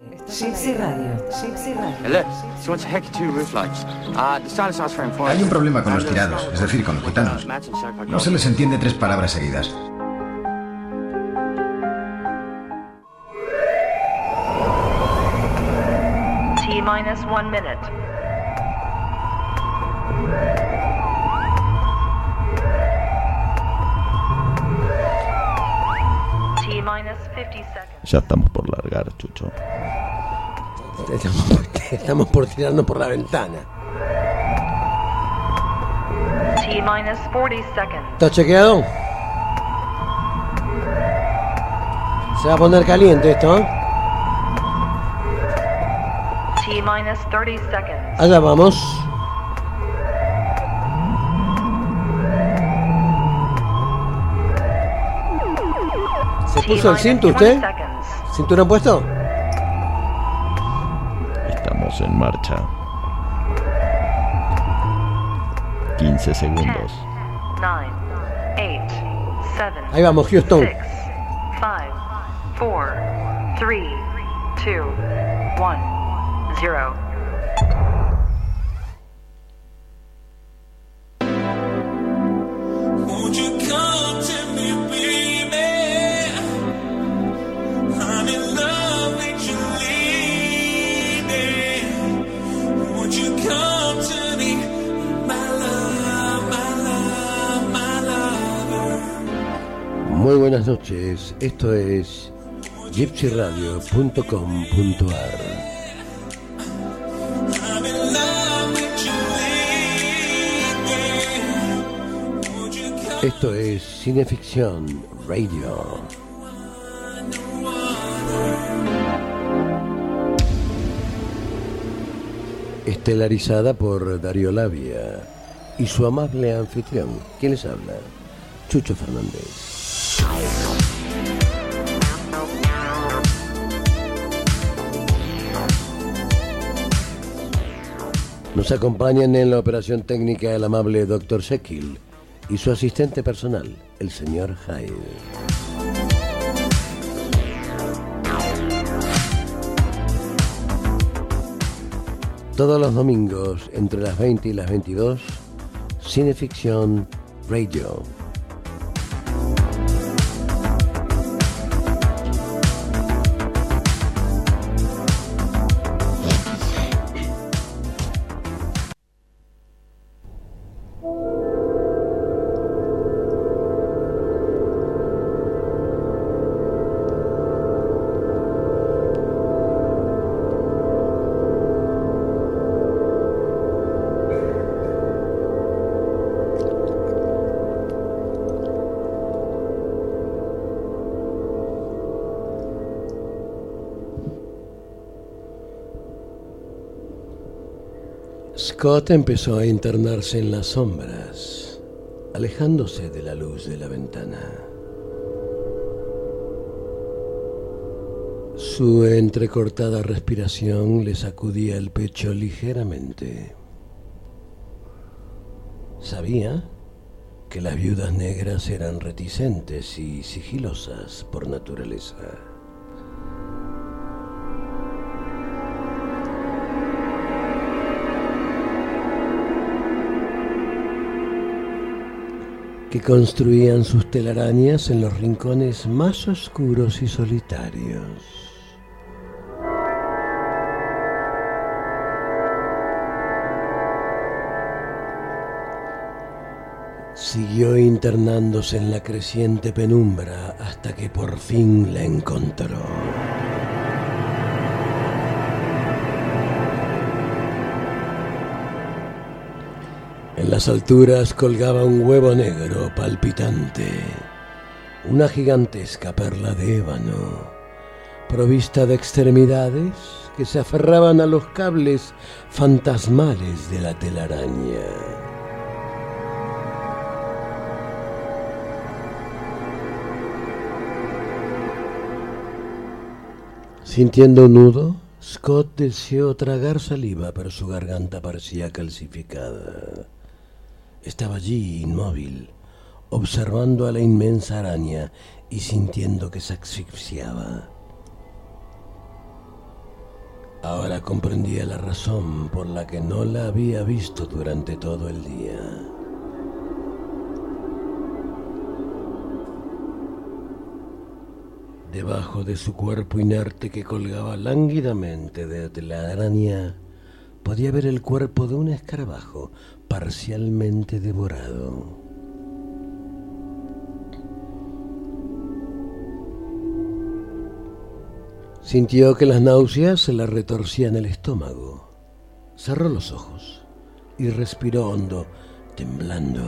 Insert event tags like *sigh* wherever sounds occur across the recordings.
Gypsy Radio. Gypsy Radio. Hay un problema con los tirados, es decir, con los gitanos. No se les entiende tres palabras seguidas. T minus one minute. T minus 50 seconds. Ya estamos por largar, Chucho. Estamos, estamos por tirarnos por la ventana. T minus 40 seconds. ¿Está chequeado? Se va a poner caliente esto, ¿eh? T minus 30 seconds. Allá vamos. ¿Se puso el cinto 20 usted? ¿Cinturón puesto? En marcha. 15 segundos. 9, 8, 7, Ahí vamos, Houston. Esto es gypsyradio.com.ar. Esto es Cineficción Radio. Estelarizada por Darío Labia y su amable anfitrión. ¿Quién les habla? Chucho Fernández. Nos acompañan en la operación técnica el amable Dr. Sekil y su asistente personal, el señor Hyde. Todos los domingos, entre las 20 y las 22, Cineficción Radio. Scott empezó a internarse en las sombras, alejándose de la luz de la ventana. Su entrecortada respiración le sacudía el pecho ligeramente. Sabía que las viudas negras eran reticentes y sigilosas por naturaleza. Que construían sus telarañas en los rincones más oscuros y solitarios. Siguió internándose en la creciente penumbra hasta que por fin la encontró. En las alturas colgaba un huevo negro palpitante, una gigantesca perla de ébano, provista de extremidades que se aferraban a los cables fantasmales de la telaraña. Sintiendo nudo, Scott deseó tragar saliva, pero su garganta parecía calcificada. Estaba allí, inmóvil, observando a la inmensa araña y sintiendo que se asfixiaba. Ahora comprendía la razón por la que no la había visto durante todo el día. Debajo de su cuerpo inerte que colgaba lánguidamente de la araña, podía ver el cuerpo de un escarabajo parcialmente devorado. Sintió que las náuseas se le retorcían el estómago. Cerró los ojos y respiró hondo, temblando.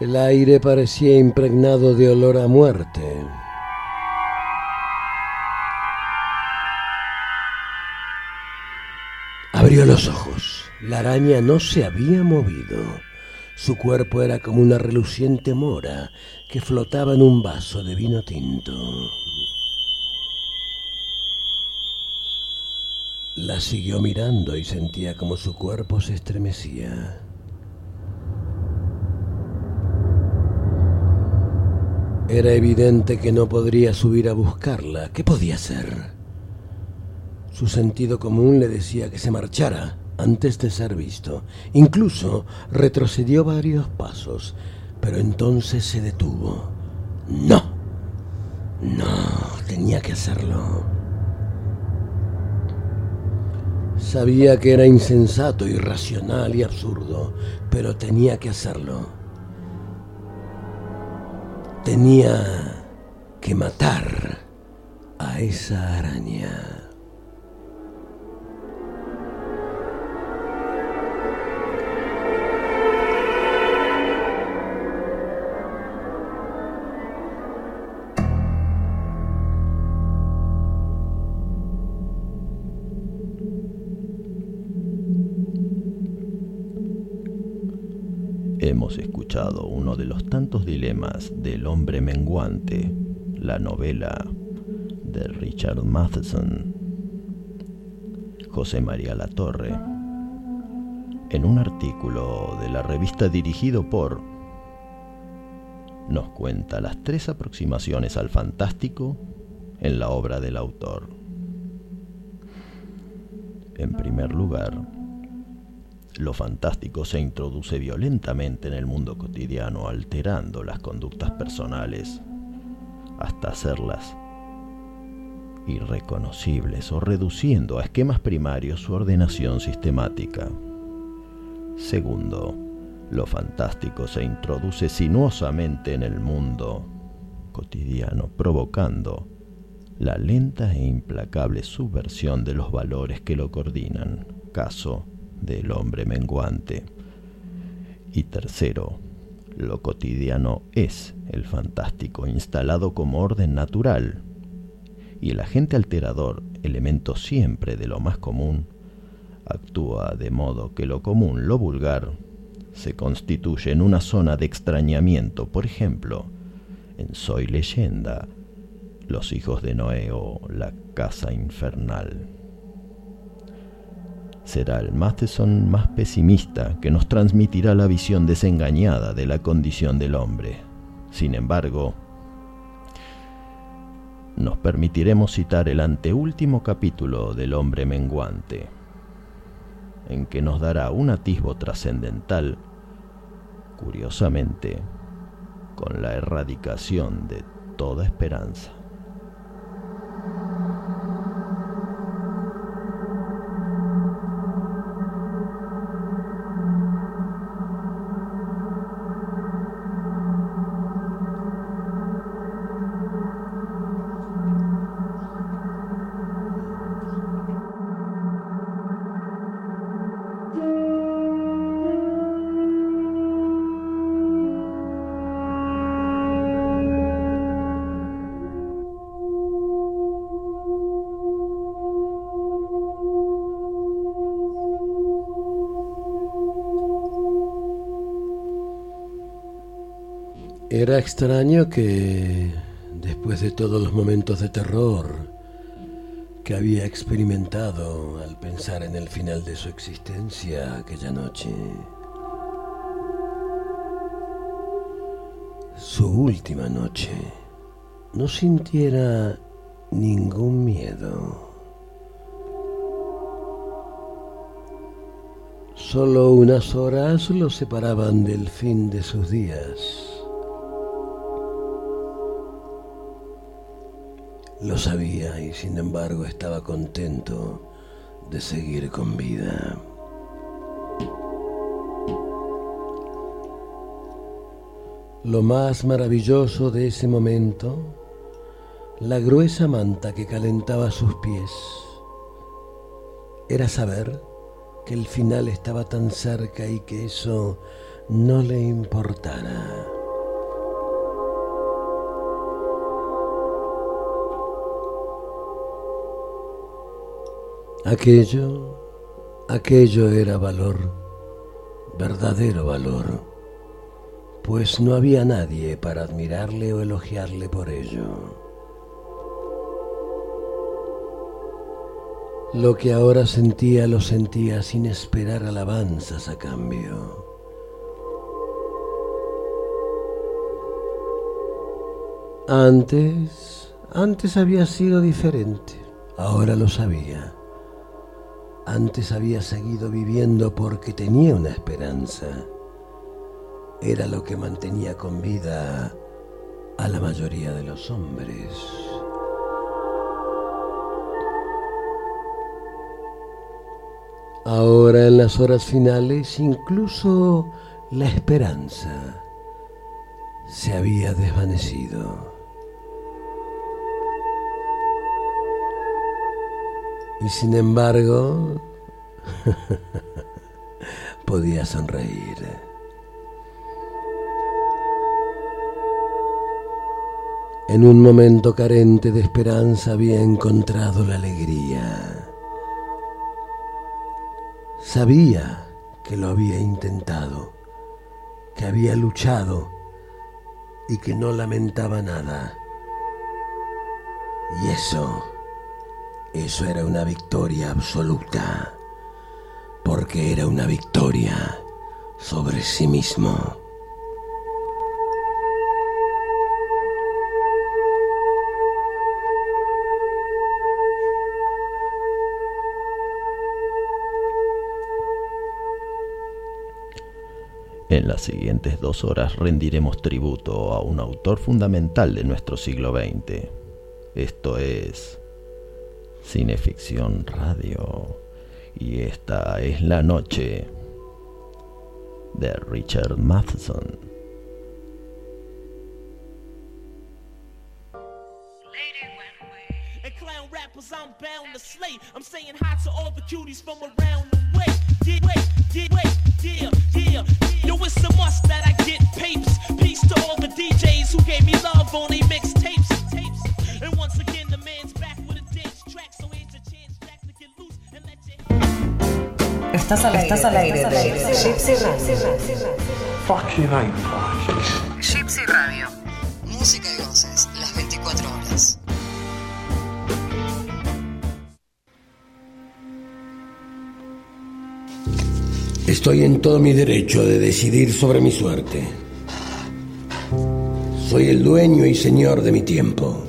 El aire parecía impregnado de olor a muerte. Abrió los ojos. La araña no se había movido. Su cuerpo era como una reluciente mora que flotaba en un vaso de vino tinto. La siguió mirando y sentía como su cuerpo se estremecía. Era evidente que no podría subir a buscarla. ¿Qué podía hacer? Su sentido común le decía que se marchara antes de ser visto. Incluso retrocedió varios pasos, pero entonces se detuvo. No, no, tenía que hacerlo. Sabía que era insensato, irracional y absurdo, pero tenía que hacerlo tenía que matar a esa araña. Hemos escuchado uno de los tantos dilemas del hombre menguante, la novela de Richard Matheson. José María Latorre, en un artículo de la revista dirigido por, nos cuenta las tres aproximaciones al fantástico en la obra del autor. En primer lugar, lo fantástico se introduce violentamente en el mundo cotidiano, alterando las conductas personales hasta hacerlas irreconocibles o reduciendo a esquemas primarios su ordenación sistemática. Segundo, lo fantástico se introduce sinuosamente en el mundo cotidiano, provocando la lenta e implacable subversión de los valores que lo coordinan. Caso del hombre menguante. Y tercero, lo cotidiano es el fantástico instalado como orden natural. Y el agente alterador, elemento siempre de lo más común, actúa de modo que lo común, lo vulgar, se constituye en una zona de extrañamiento, por ejemplo, en Soy leyenda, Los hijos de Noé o La casa infernal será el Matheson más pesimista que nos transmitirá la visión desengañada de la condición del hombre. Sin embargo, nos permitiremos citar el anteúltimo capítulo del hombre menguante, en que nos dará un atisbo trascendental, curiosamente, con la erradicación de toda esperanza. Era extraño que, después de todos los momentos de terror que había experimentado al pensar en el final de su existencia aquella noche, su última noche, no sintiera ningún miedo. Solo unas horas lo separaban del fin de sus días. Lo sabía y sin embargo estaba contento de seguir con vida. Lo más maravilloso de ese momento, la gruesa manta que calentaba sus pies, era saber que el final estaba tan cerca y que eso no le importara. Aquello, aquello era valor, verdadero valor, pues no había nadie para admirarle o elogiarle por ello. Lo que ahora sentía lo sentía sin esperar alabanzas a cambio. Antes, antes había sido diferente, ahora lo sabía. Antes había seguido viviendo porque tenía una esperanza. Era lo que mantenía con vida a la mayoría de los hombres. Ahora en las horas finales incluso la esperanza se había desvanecido. Y sin embargo, *laughs* podía sonreír. En un momento carente de esperanza había encontrado la alegría. Sabía que lo había intentado, que había luchado y que no lamentaba nada. Y eso, eso era una victoria absoluta, porque era una victoria sobre sí mismo. En las siguientes dos horas rendiremos tributo a un autor fundamental de nuestro siglo XX. Esto es Cineficción Radio. Y esta es la noche de Richard Matheson. Peace to all the DJs who gave me love on they mixtapes. Tapes. And once again, the man's Estás al aire, estás al aire Gypsy Radio. Fucking. Gypsy Radio. Música y voces, las 24 horas. Estoy en todo mi derecho de decidir sobre mi suerte. Soy el dueño y señor de mi tiempo.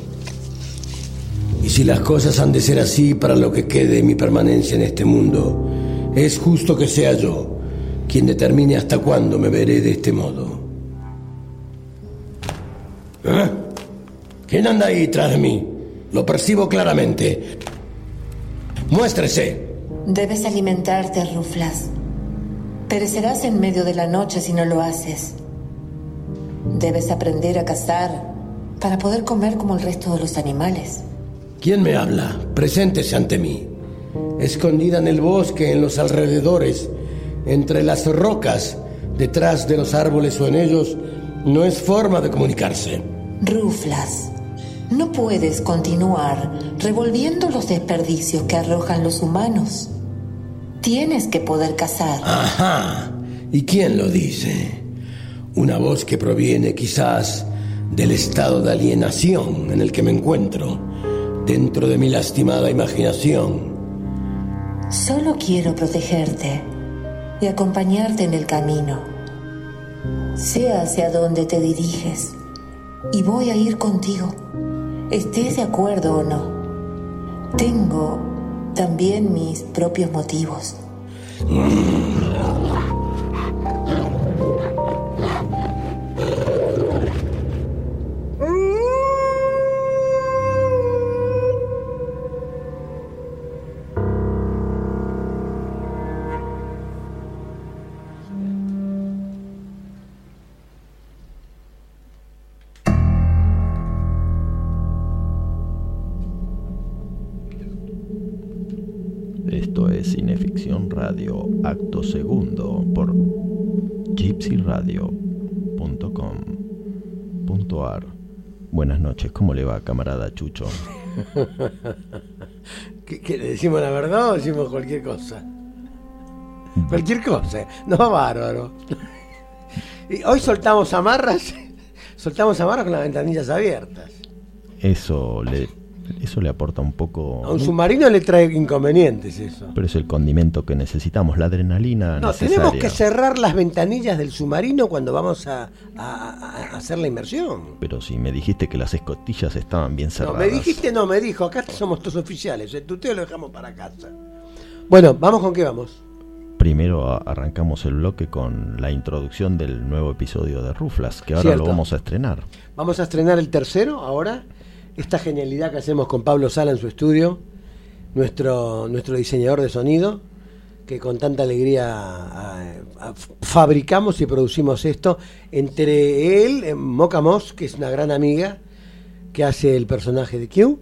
Y si las cosas han de ser así para lo que quede de mi permanencia en este mundo, es justo que sea yo quien determine hasta cuándo me veré de este modo. ¿Eh? ¿Quién anda ahí tras de mí? Lo percibo claramente. Muéstrese. Debes alimentarte, Ruflas. Perecerás en medio de la noche si no lo haces. Debes aprender a cazar para poder comer como el resto de los animales. ¿Quién me habla? Preséntese ante mí. Escondida en el bosque, en los alrededores, entre las rocas, detrás de los árboles o en ellos, no es forma de comunicarse. Ruflas, no puedes continuar revolviendo los desperdicios que arrojan los humanos. Tienes que poder cazar. Ajá. ¿Y quién lo dice? Una voz que proviene quizás del estado de alienación en el que me encuentro, dentro de mi lastimada imaginación. Solo quiero protegerte y acompañarte en el camino. Sé hacia dónde te diriges, y voy a ir contigo, estés de acuerdo o no. Tengo también mis propios motivos. Esto es Cineficción Radio, acto segundo, por gypsyradio.com.ar. Buenas noches, ¿cómo le va, camarada Chucho? *laughs* ¿Qué, le decimos la verdad o decimos cualquier cosa? Cualquier cosa. No, bárbaro. Y hoy soltamos amarras, *laughs* soltamos amarras con las ventanillas abiertas. Eso le, eso le aporta un poco... A un submarino le trae inconvenientes eso. Pero es el condimento que necesitamos, la adrenalina No, necesaria. tenemos que cerrar las ventanillas del submarino cuando vamos a, a- a hacer la inmersión. Pero si me dijiste que las escotillas estaban bien No, cerradas. me dijiste, no, me dijo, acá somos todos oficiales, el tuteo lo dejamos para casa. Bueno, ¿vamos con qué vamos? Primero arrancamos el bloque con la introducción del nuevo episodio de Ruflas, que ahora Cierto. lo vamos a estrenar. Vamos a estrenar el tercero ahora. Esta genialidad que hacemos con Pablo Sala en su estudio, nuestro, nuestro diseñador de sonido, que con tanta alegría fabricamos y producimos esto. Entre él, eh, Moca Moss, que es una gran amiga, que hace el personaje de Q,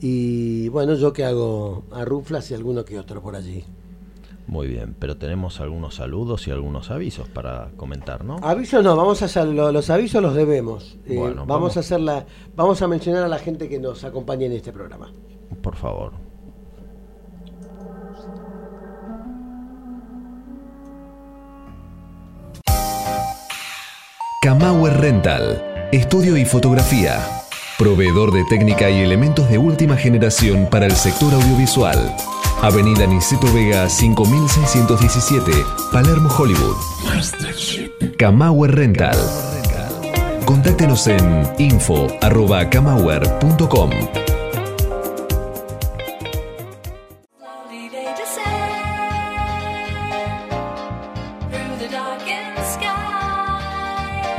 y bueno, yo que hago a Ruflas y alguno que otro por allí. Muy bien, pero tenemos algunos saludos y algunos avisos para comentar, ¿no? Avisos no, vamos a hacer lo- los avisos los debemos. Eh, Bueno, vamos, vamos. a hacer la, vamos a mencionar a la gente que nos acompaña en este programa. Por favor. Kamauer Rental, estudio y fotografía. Proveedor de técnica y elementos de última generación para el sector audiovisual. Avenida Niceto Vega 5617, Palermo, Hollywood. Kamauer Rental. Contáctenos en info.kamauer.com.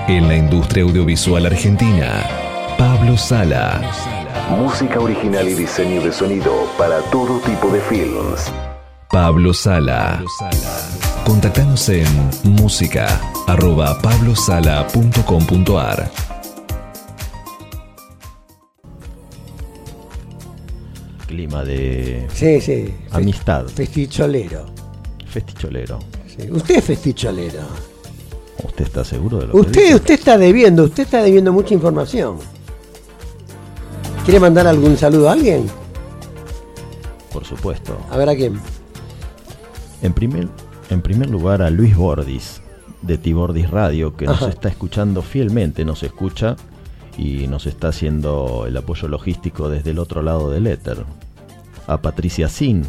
En la industria audiovisual argentina, Pablo Sala. Música original y diseño de sonido para todo tipo de films. Pablo Sala. Contactanos en música@pablosala.com.ar. Clima de Sí, sí. amistad, Festicholero. festicholero. Sí, Usted es festicholero. ¿Usted está seguro de lo que Usted, dice? usted está debiendo, usted está debiendo mucha información. ¿Quiere mandar algún saludo a alguien? Por supuesto. A ver a quién. En primer, en primer lugar a Luis Bordis, de Tibordis Radio, que nos está escuchando fielmente, nos escucha y nos está haciendo el apoyo logístico desde el otro lado del éter. A Patricia Sin,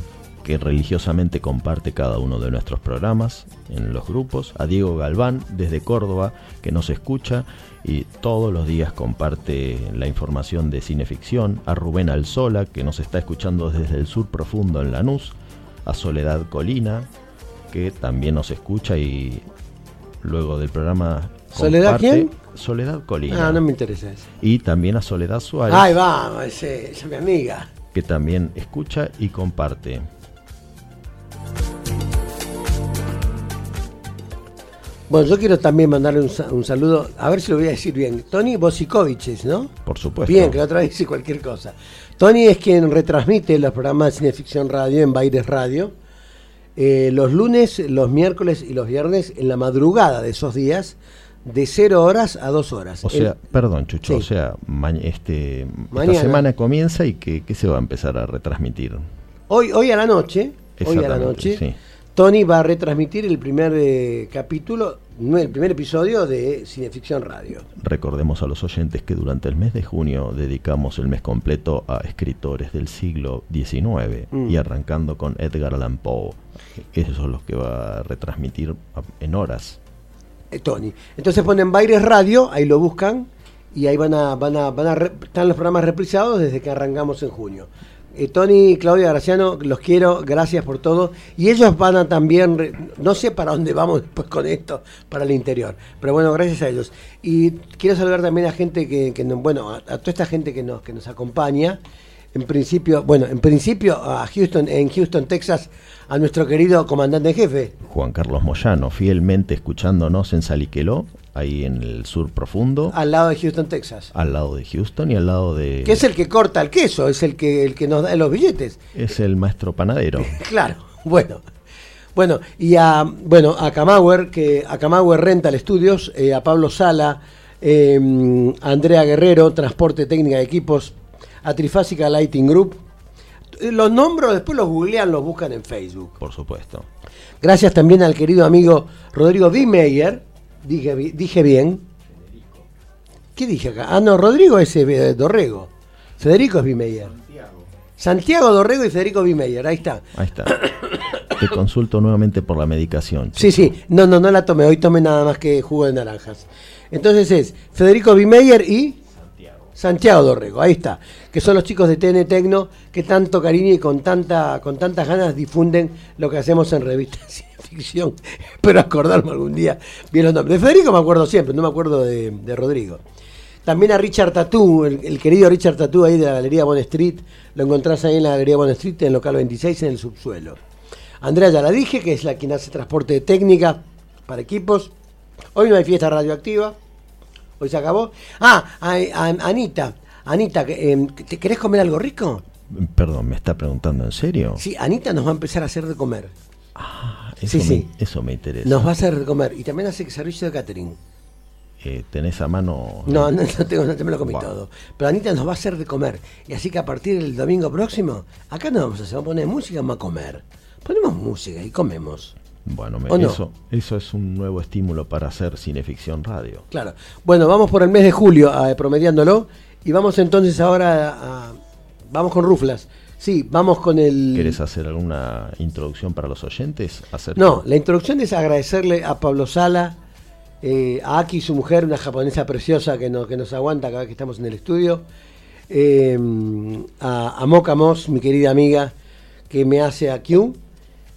que religiosamente comparte cada uno de nuestros programas en los grupos. A Diego Galván, desde Córdoba, que nos escucha y todos los días comparte la información de cineficción. A Rubén Alzola, que nos está escuchando desde el sur profundo en Lanús. A Soledad Colina, que también nos escucha y luego del programa... ¿Soledad quién? Soledad Colina. Ah, no me interesa eso. Y también a Soledad Suárez, Ay, vamos, esa es mi amiga. que también escucha y comparte. Bueno, yo quiero también mandarle un, un saludo, a ver si lo voy a decir bien. Tony Bosikoviches, ¿no? Por supuesto. Bien, que la otra vez hice cualquier cosa. Tony es quien retransmite los programas de Cineficción Radio en Baires Radio. eh, los lunes, los miércoles y los viernes en la madrugada de esos días, de 0 horas a 2 horas. O sea, perdón, Chucho, Sí. o sea, ma- este, Mañana. esta semana comienza y que, que se va a empezar a retransmitir. hoy, hoy a la noche, hoy a la noche, sí. Tony va a retransmitir el primer eh, capítulo, el primer episodio de Cineficción Radio. Recordemos a los oyentes que durante el mes de junio dedicamos el mes completo a escritores del siglo XIX Mm. y arrancando con Edgar Allan Poe. Esos son los que va a retransmitir en horas. eh, Tony. Entonces ponen Baires Radio, ahí lo buscan y ahí van a, van a, van a re- están los programas reprisados desde que arrancamos en junio. Eh, Tony Claudia Graciano, los quiero, gracias por todo. Y ellos van a también, no sé para dónde vamos *laughs* después con esto, para el interior. Pero bueno, gracias a ellos. Y quiero saludar también a gente que, que no- bueno, a, a toda esta gente que nos, que nos acompaña. En principio, bueno, en principio a Houston, en Houston, Texas, a nuestro querido comandante en jefe. Juan Carlos Moyano, fielmente escuchándonos en Saliqueló, ahí en el sur profundo, al lado de Houston, Texas. al lado de Houston y al lado de... Que es el que corta el queso, es el que, el que nos da los billetes. Es el maestro panadero. *laughs* Claro, bueno. Bueno, y a bueno, a Camauer, que a Camauer Rental Studios, eh, a Pablo Sala, eh, a Andrea Guerrero, Transporte Técnica de Equipos, a Trifásica Lighting Group. Los nombro, después los googlean, los buscan en Facebook. Por supuesto. Gracias también al querido amigo Rodrigo Dimeyer, dije, dije bien. ¿Qué dije acá? Ah, no, Rodrigo es eh, Dorrego. Federico es Bimeyer. Santiago Dorrego y Federico Bimeyer, ahí está. Ahí está. *coughs* Te consulto nuevamente por la medicación. Sí, sí, no, no, no la tomé, hoy tomé nada más que jugo de naranjas. Entonces es Federico Bimeyer y Santiago Dorrego, ahí está, que son los chicos de TN Tecno que tanto cariño y con tanta con tantas ganas difunden lo que hacemos en revistas ficción. *laughs* Espero acordarme algún día bien los nombres. De Federico me acuerdo siempre, no me acuerdo de, de Rodrigo. También a Richard Tatú, el, el querido Richard Tatú ahí de la Galería Bond Street, lo encontrás ahí en la Galería Bond Street, en el local 26, en el subsuelo. Andrea ya la dije, que es la quien hace transporte de técnica para equipos. Hoy no hay fiesta radioactiva. Hoy se acabó. Ah, a- a- Anita. Anita, em, ¿te querés comer algo rico? Perdón, ¿me está preguntando en serio? Sí, Anita nos va a empezar a hacer de comer. Eso, sí, me, sí. eso me interesa. Nos va a hacer de comer. Y también hace servicio de catering. Eh, ¿Tenés a mano? No, no, no tengo, no te me lo comí todo. Pero Anita nos va a hacer de comer. Y así que a partir del domingo próximo, acá no vamos a hacer, vamos a poner música, vamos a comer. Ponemos música y comemos. Bueno, me- eso, eso es un nuevo estímulo para hacer cineficción radio. Claro. Bueno, vamos por el mes de julio, eh, promediándolo. Y vamos entonces ahora a. Vamos con Ruflas. Sí, vamos con el. ¿Querés hacer alguna introducción para los oyentes? Acerca- No, la introducción es agradecerle a Pablo Sala, eh, a Aki, su mujer, una japonesa preciosa que nos, que nos aguanta cada vez que estamos en el estudio, eh, a, a Moca Moss, mi querida amiga, que me hace a Q,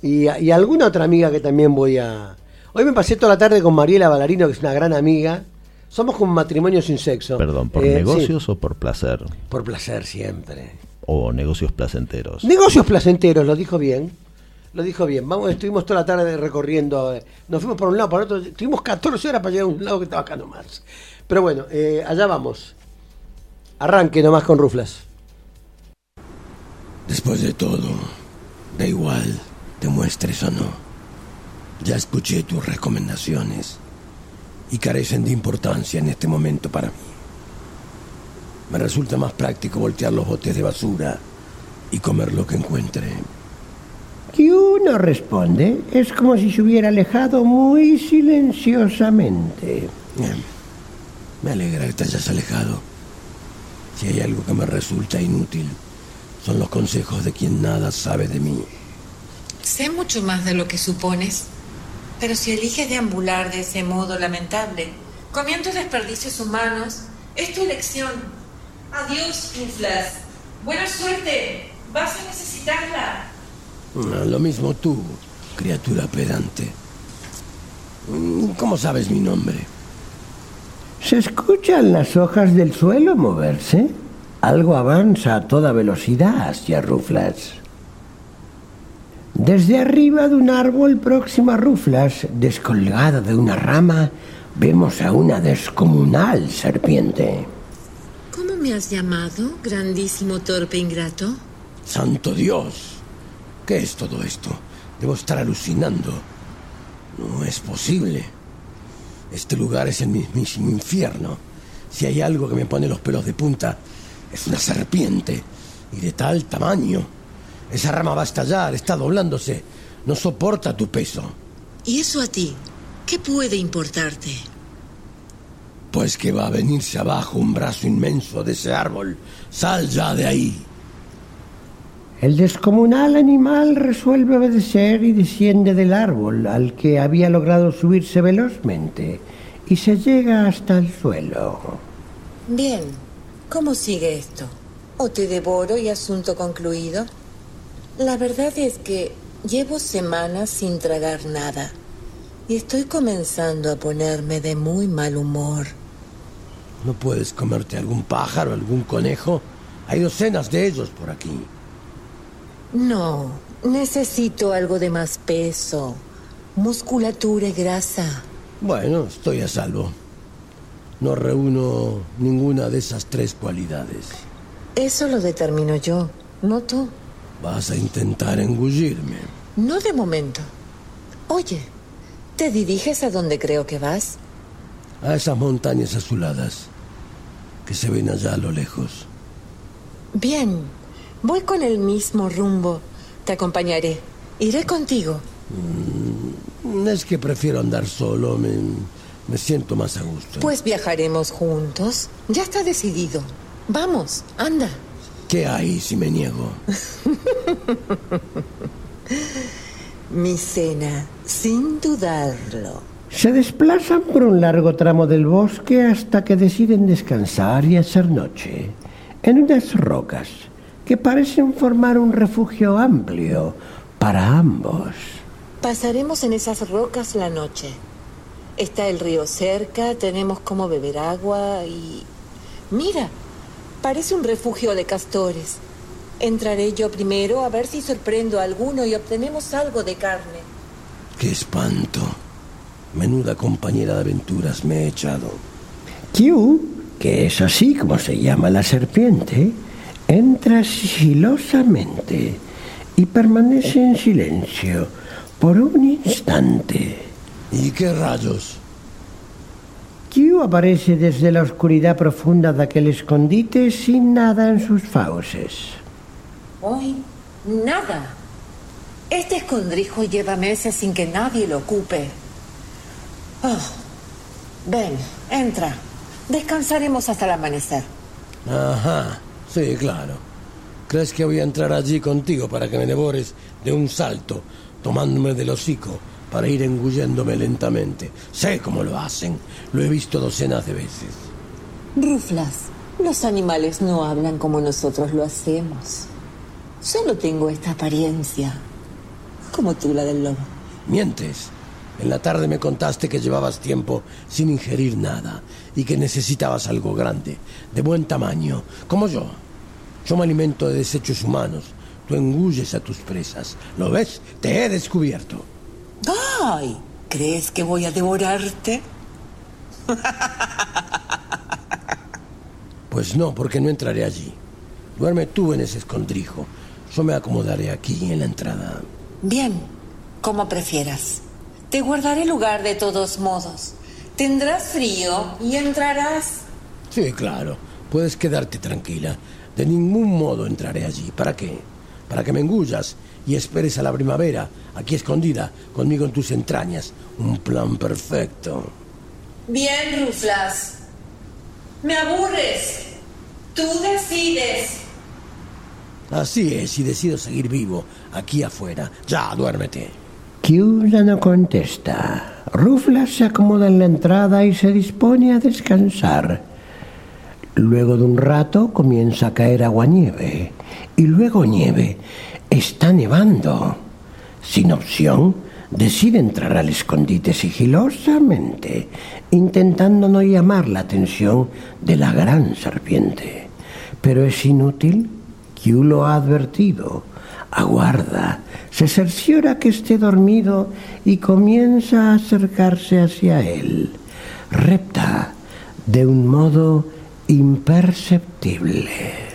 y a, y a alguna otra amiga que también voy a... Hoy me pasé toda la tarde con Mariela Balarino, que es una gran amiga. Somos como un matrimonio sin sexo. Perdón, ¿por Eh, sí, negocios o por placer? por placer siempre. ¿O negocios placenteros? Negocios placenteros, lo dijo bien. Lo dijo bien. Vamos, estuvimos toda la tarde recorriendo. eh, Nos fuimos por un lado, por otro. Tuvimos 14 horas para llegar a un lado que estaba acá nomás. Pero bueno, eh, allá vamos. Arranque nomás con Ruflas. Después de todo, da igual, te muestres o no. Ya escuché tus recomendaciones y carecen de importancia en este momento para mí. Me resulta más práctico voltear los botes de basura y comer lo que encuentre. Q no responde. Es como si se hubiera alejado muy silenciosamente. Bien. Me alegra que te hayas alejado. Si hay algo que me resulta inútil, son los consejos de quien nada sabe de mí. Sé mucho más de lo que supones, pero si eliges deambular de ese modo lamentable, comiendo desperdicios humanos, es tu elección. Adiós, Ruflas. Buena suerte. Vas a necesitarla. Ah, Lo mismo tú, criatura pedante. Mm, ¿Cómo sabes mi nombre? ¿Se escuchan las hojas del suelo moverse? Algo avanza a toda velocidad hacia Ruflas. Desde arriba de un árbol próximo a Ruflas, descolgada de una rama, vemos a una descomunal serpiente. ¿Cómo me has llamado, grandísimo torpe ingrato? ¡Santo Dios! ¿Qué es todo esto? Debo estar alucinando. No es posible. Este lugar es el mismísimo infierno. Si hay algo que me pone los pelos de punta, es una serpiente. Y de tal tamaño. Esa rama va a estallar, está doblándose. No soporta tu peso. ¿Y eso a ti? ¿Qué puede importarte? Pues que va a venirse abajo un brazo inmenso de ese árbol. Sal ya de ahí. El descomunal animal resuelve obedecer y desciende del árbol al que había logrado subirse velozmente y se llega hasta el suelo. Bien. ¿Cómo sigue esto? ¿O te devoro y asunto concluido? La verdad es que llevo semanas sin tragar nada. Y estoy comenzando a ponerme de muy mal humor. ¿No puedes comerte algún pájaro, algún conejo? Hay docenas de ellos por aquí. No, necesito algo de más peso. Musculatura y grasa. Bueno, estoy a salvo. No reúno ninguna de esas tres cualidades. Eso lo determino yo, no tú. Vas a intentar engullirme. No de momento. Oye, ¿te diriges a donde creo que vas? A esas montañas azuladas que se ven allá a lo lejos. Bien, voy con el mismo rumbo. Te acompañaré. Iré contigo. Mm, es que prefiero andar solo, me, me siento más a gusto. Pues viajaremos juntos. Ya está decidido. Vamos, anda. ¿Qué hay si me niego? *laughs* Mi cena, sin dudarlo. Se desplazan por un largo tramo del bosque hasta que deciden descansar y hacer noche en unas rocas que parecen formar un refugio amplio para ambos. Pasaremos en esas rocas la noche. Está el río cerca, tenemos como beber agua y... Mira, parece un refugio de castores. Entraré yo primero a ver si sorprendo a alguno y obtenemos algo de carne. ¡Qué espanto! Menuda compañera de aventuras me he echado. Q, que es así como se llama la serpiente, entra sigilosamente y permanece en silencio por un instante. ¿Y qué rayos? Q aparece desde la oscuridad profunda de aquel escondite sin nada en sus fauces. Hoy, nada. Este escondrijo lleva meses sin que nadie lo ocupe. Oh, ven, entra. Descansaremos hasta el amanecer. Ajá, sí, claro. ¿Crees que voy a entrar allí contigo para que me devores de un salto, tomándome del hocico para ir engulléndome lentamente? Sé cómo lo hacen. Lo he visto docenas de veces. Ruflas, los animales no hablan como nosotros lo hacemos. Solo tengo esta apariencia, como tú la del lobo. Mientes. En la tarde me contaste que llevabas tiempo sin ingerir nada y que necesitabas algo grande, de buen tamaño, como yo. Yo me alimento de desechos humanos. Tú engulles a tus presas. ¿Lo ves? Te he descubierto. ¡Ay! ¿Crees que voy a devorarte? *laughs* Pues no, porque no entraré allí. Duerme tú en ese escondrijo. Yo me acomodaré aquí en la entrada. Bien, como prefieras. Te guardaré lugar de todos modos. Tendrás frío y entrarás. Sí, claro. Puedes quedarte tranquila. De ningún modo entraré allí. ¿Para qué? Para que me engullas y esperes a la primavera, aquí escondida, conmigo en tus entrañas. Un plan perfecto. Bien, Ruflas. Me aburres. Tú decides. Así es, y decido seguir vivo, aquí afuera. Ya, duérmete. Ya no contesta. Ruflas se acomoda en la entrada y se dispone a descansar. Luego de un rato comienza a caer agua-nieve y luego nieve. Está nevando. Sin opción, decide entrar al escondite sigilosamente, intentando no llamar la atención de la gran serpiente. Pero es inútil. Q lo ha advertido. Aguarda, se cerciora que esté dormido y comienza a acercarse hacia él. Repta, de un modo imperceptible.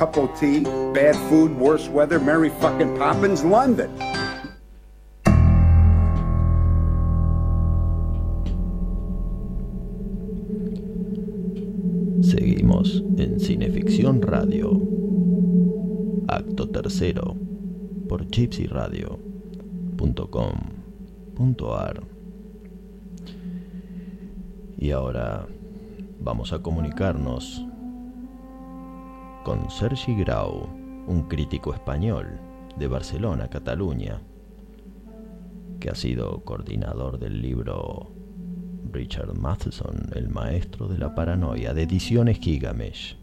Cup of tea, bad food, worse weather, Mary fucking Poppins, London. Seguimos en Cineficción Radio. Acto tercero por gypsyradio.com.ar. Y ahora vamos a comunicarnos con Sergi Grau, un crítico español de Barcelona, Cataluña, que ha sido coordinador del libro Richard Matheson, el maestro de la paranoia, de ediciones Gigamesh.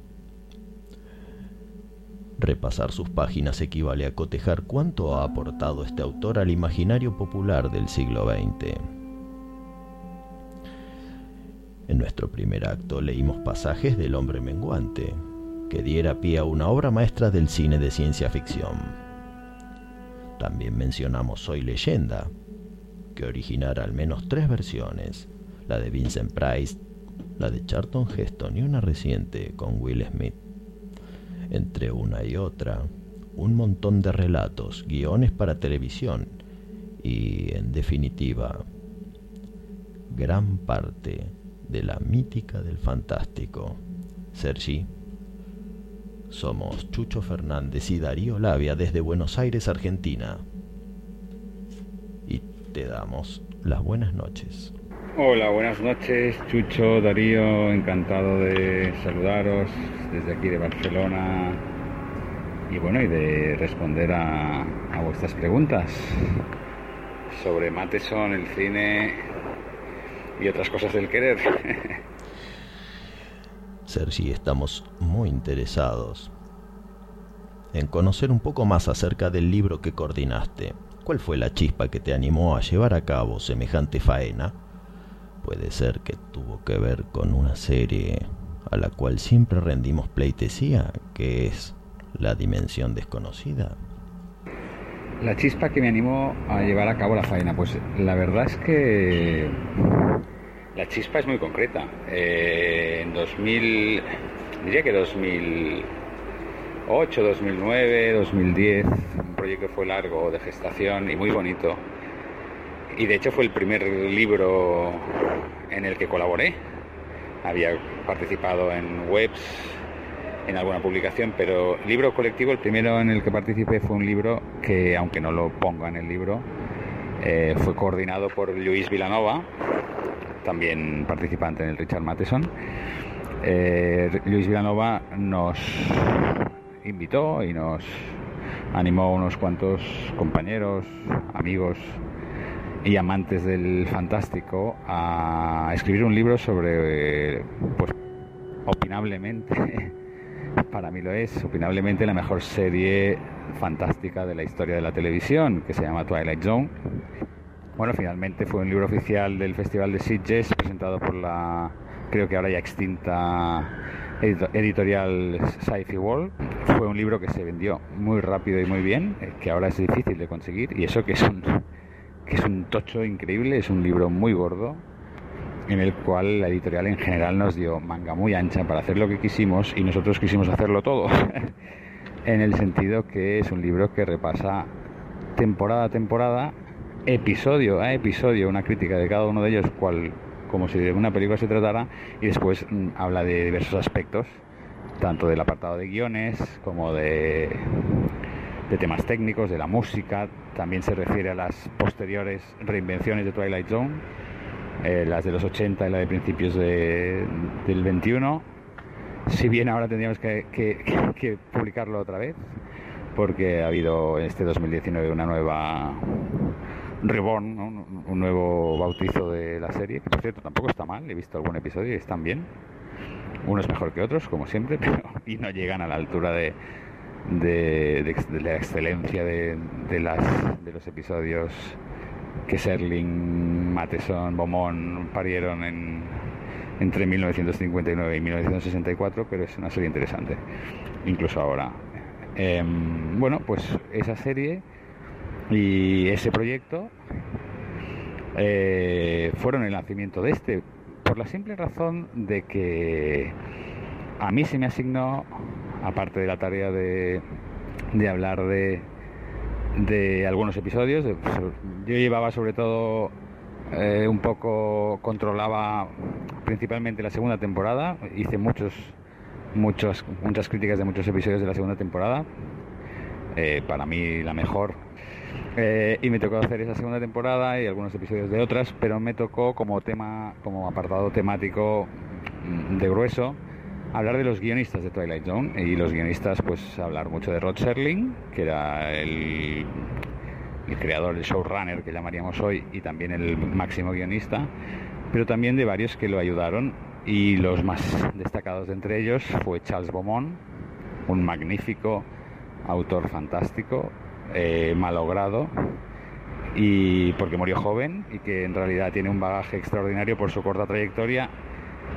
Repasar sus páginas equivale a cotejar cuánto ha aportado este autor al imaginario popular del siglo XX. En nuestro primer acto leímos pasajes del hombre menguante, que diera pie a una obra maestra del cine de ciencia ficción. También mencionamos Soy leyenda, que originara al menos tres versiones, la de Vincent Price, la de Charlton Heston y una reciente con Will Smith. Entre una y otra, un montón de relatos, guiones para televisión y, en definitiva, gran parte de la mítica del fantástico. Sergi, somos Chucho Fernández y Darío Labia desde Buenos Aires, Argentina. Y te damos las buenas noches. Hola, buenas noches, Chucho, Darío, encantado de saludaros desde aquí de Barcelona y bueno, y de responder a, a vuestras preguntas sobre Mateson, el cine y otras cosas del querer. *laughs* Sergi, estamos muy interesados en conocer un poco más acerca del libro que coordinaste. ¿Cuál fue la chispa que te animó a llevar a cabo semejante faena? Puede ser que tuvo que ver con una serie a la cual siempre rendimos pleitesía, que es La Dimensión Desconocida. La chispa que me animó a llevar a cabo la faena, pues la verdad es que la chispa es muy concreta. Eh, en 2000, diría que 2008, 2009, 2010, un proyecto que fue largo de gestación y muy bonito. Y de hecho fue el primer libro en el que colaboré. Había participado en webs, en alguna publicación, pero libro colectivo, el primero en el que participé fue un libro que, aunque no lo ponga en el libro, eh, fue coordinado por Luis Vilanova, también participante en el Richard Matheson. Eh, Luis Vilanova nos invitó y nos animó a unos cuantos compañeros, amigos y amantes del fantástico a escribir un libro sobre, pues, opinablemente, *laughs* para mí lo es, opinablemente la mejor serie fantástica de la historia de la televisión, que se llama Twilight Zone. Bueno, finalmente fue un libro oficial del Festival de Sitges, presentado por la, creo que ahora ya extinta editorial Sci-Fi World. Fue un libro que se vendió muy rápido y muy bien, eh, que ahora es difícil de conseguir, y eso que es un, que es un tocho increíble, es un libro muy gordo, en el cual la editorial en general nos dio manga muy ancha para hacer lo que quisimos y nosotros quisimos hacerlo todo. *laughs* en el sentido que es un libro que repasa temporada a temporada, episodio a episodio, una crítica de cada uno de ellos, cual, como si de una película se tratara, y después mm, habla de diversos aspectos, tanto del apartado de guiones como de, temas técnicos, de la música, también se refiere a las posteriores reinvenciones de Twilight Zone, eh, las de los 80 y la de principios de, del 21. Si bien ahora tendríamos que- que publicarlo otra vez, porque ha habido en este 2019 una nueva reborn, ¿no? un, nuevo bautizo de la serie, que por cierto tampoco está mal, he visto algún episodio y están bien. Unos mejor que otros, como siempre, *laughs* pero y no llegan a la altura de, de, la excelencia de, las, de los episodios que Serling, Matheson, Beaumont parieron en, entre 1959 y 1964, pero es una serie interesante, incluso ahora. Em, bueno, pues esa serie y ese proyecto eh, fueron el nacimiento de este, por la simple razón de que a mí se me asignó, aparte de la tarea de, de hablar de, de algunos episodios, de- yo llevaba sobre todo eh, un poco, controlaba principalmente la segunda temporada, hice muchos, muchos, muchas críticas de muchos episodios de la segunda temporada, eh, para mí la mejor. Eh, y me tocó hacer esa segunda temporada y algunos episodios de otras, pero me tocó como tema, como apartado temático mm, de grueso, hablar de los guionistas de Twilight Zone. Y los guionistas, pues hablar mucho de Rod Serling, que era el, el creador, el showrunner que llamaríamos hoy, y también el máximo guionista, pero también de varios que lo ayudaron. Y los más destacados de entre ellos fue Charles Beaumont, un magnífico autor fantástico, eh, malogrado y porque murió joven y que en realidad tiene un bagaje extraordinario por su corta trayectoria,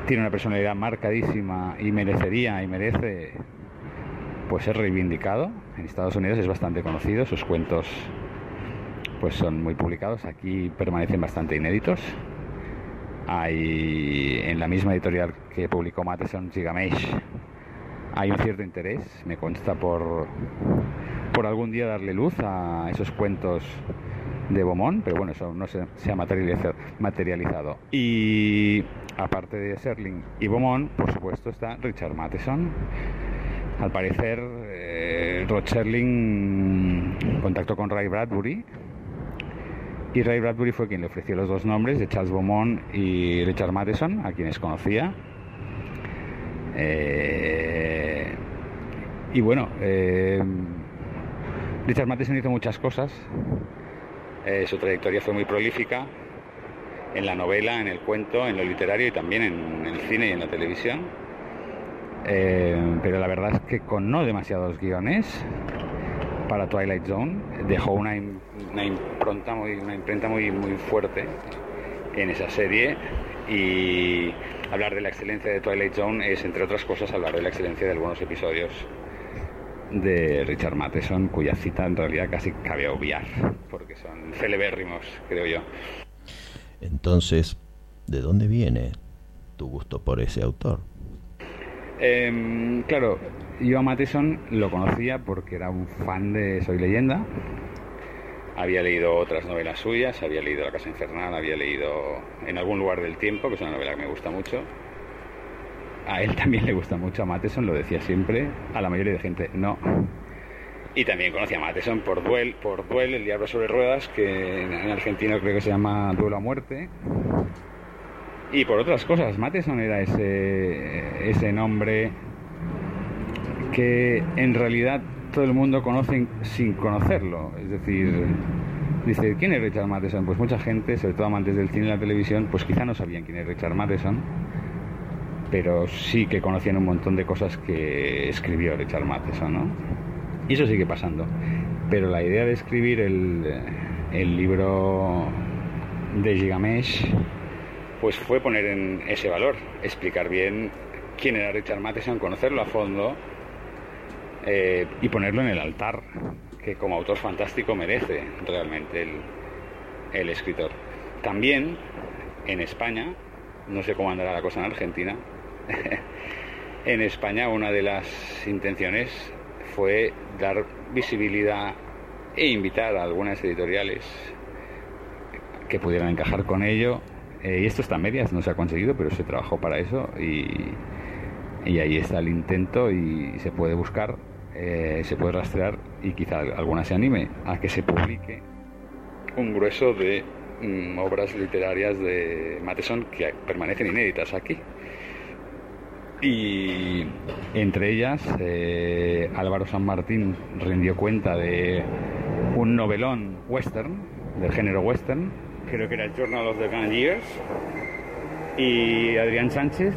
tiene una personalidad marcadísima y merecería y merece pues ser reivindicado. En Estados Unidos es bastante conocido, sus cuentos pues son muy publicados, aquí permanecen bastante inéditos. Hay en la misma editorial que publicó Matheson Gigamesh hay un cierto interés, me consta por por algún día darle luz a esos cuentos de Beaumont, pero bueno, eso no se, se ha materializado. Y aparte de Serling y Beaumont, por supuesto está Richard Matheson. Al parecer, eh, Rod Serling contactó con Ray Bradbury y Ray Bradbury fue quien le ofreció los dos nombres de Charles Beaumont y Richard Matheson, a quienes conocía. Eh, y bueno, eh, Richard Matheson hizo muchas cosas. Eh, su trayectoria fue muy prolífica en la novela, en el cuento, en lo literario y también en el cine y en la televisión. Eh, pero la verdad es que con no demasiados guiones para Twilight Zone dejó una, im- una impronta muy, una imprenta muy, muy fuerte en esa serie y hablar de la excelencia de Twilight Zone es entre otras cosas hablar de la excelencia de algunos episodios de Richard Matheson cuya cita en realidad casi cabe obviar porque son celebérrimos creo yo Entonces, ¿de dónde viene tu gusto por ese autor? Em, claro, yo a Matheson lo conocía porque era un fan de Soy Leyenda. Había leído otras novelas suyas, había leído La Casa Infernal, había leído En algún lugar del tiempo, que es una novela que me gusta mucho. A él también le gusta mucho a Matheson, lo decía siempre. A la mayoría de gente no. Y también conocía a Matheson por Duel, por Duel, El Diablo sobre Ruedas, que en en argentino creo que se llama Duelo a Muerte. Y por otras cosas, Matheson era ese, ese nombre que en realidad todo el mundo conoce sin conocerlo. Es decir, dice, ¿quién es Richard Matheson? Pues mucha gente, sobre todo amantes del cine y la televisión, pues quizá no sabían quién es Richard Matheson, pero sí que conocían un montón de cosas que escribió Richard Matheson, ¿no? Y eso sigue pasando. Pero la idea de escribir el, libro de Gigamesh pues fue poner en ese valor, explicar bien quién era Richard Matheson, conocerlo a fondo eh, y ponerlo en el altar que como autor fantástico merece realmente el escritor. También en España, no sé cómo andará la cosa en Argentina, *laughs* en España una de las intenciones fue dar visibilidad e invitar a algunas editoriales que pudieran encajar con ello. Eh, y esto está a medias, no se ha conseguido, pero se trabajó para eso y, y ahí está el intento y se puede buscar, eh, se puede rastrear y quizá alguna se anime a que se publique un grueso de mm, obras literarias de Matheson que permanecen inéditas aquí. Y entre ellas, eh, Álvaro San Martín rindió cuenta de un novelón western, del género western, creo que era el Journal of the Gun Years, y Adrián Sánchez,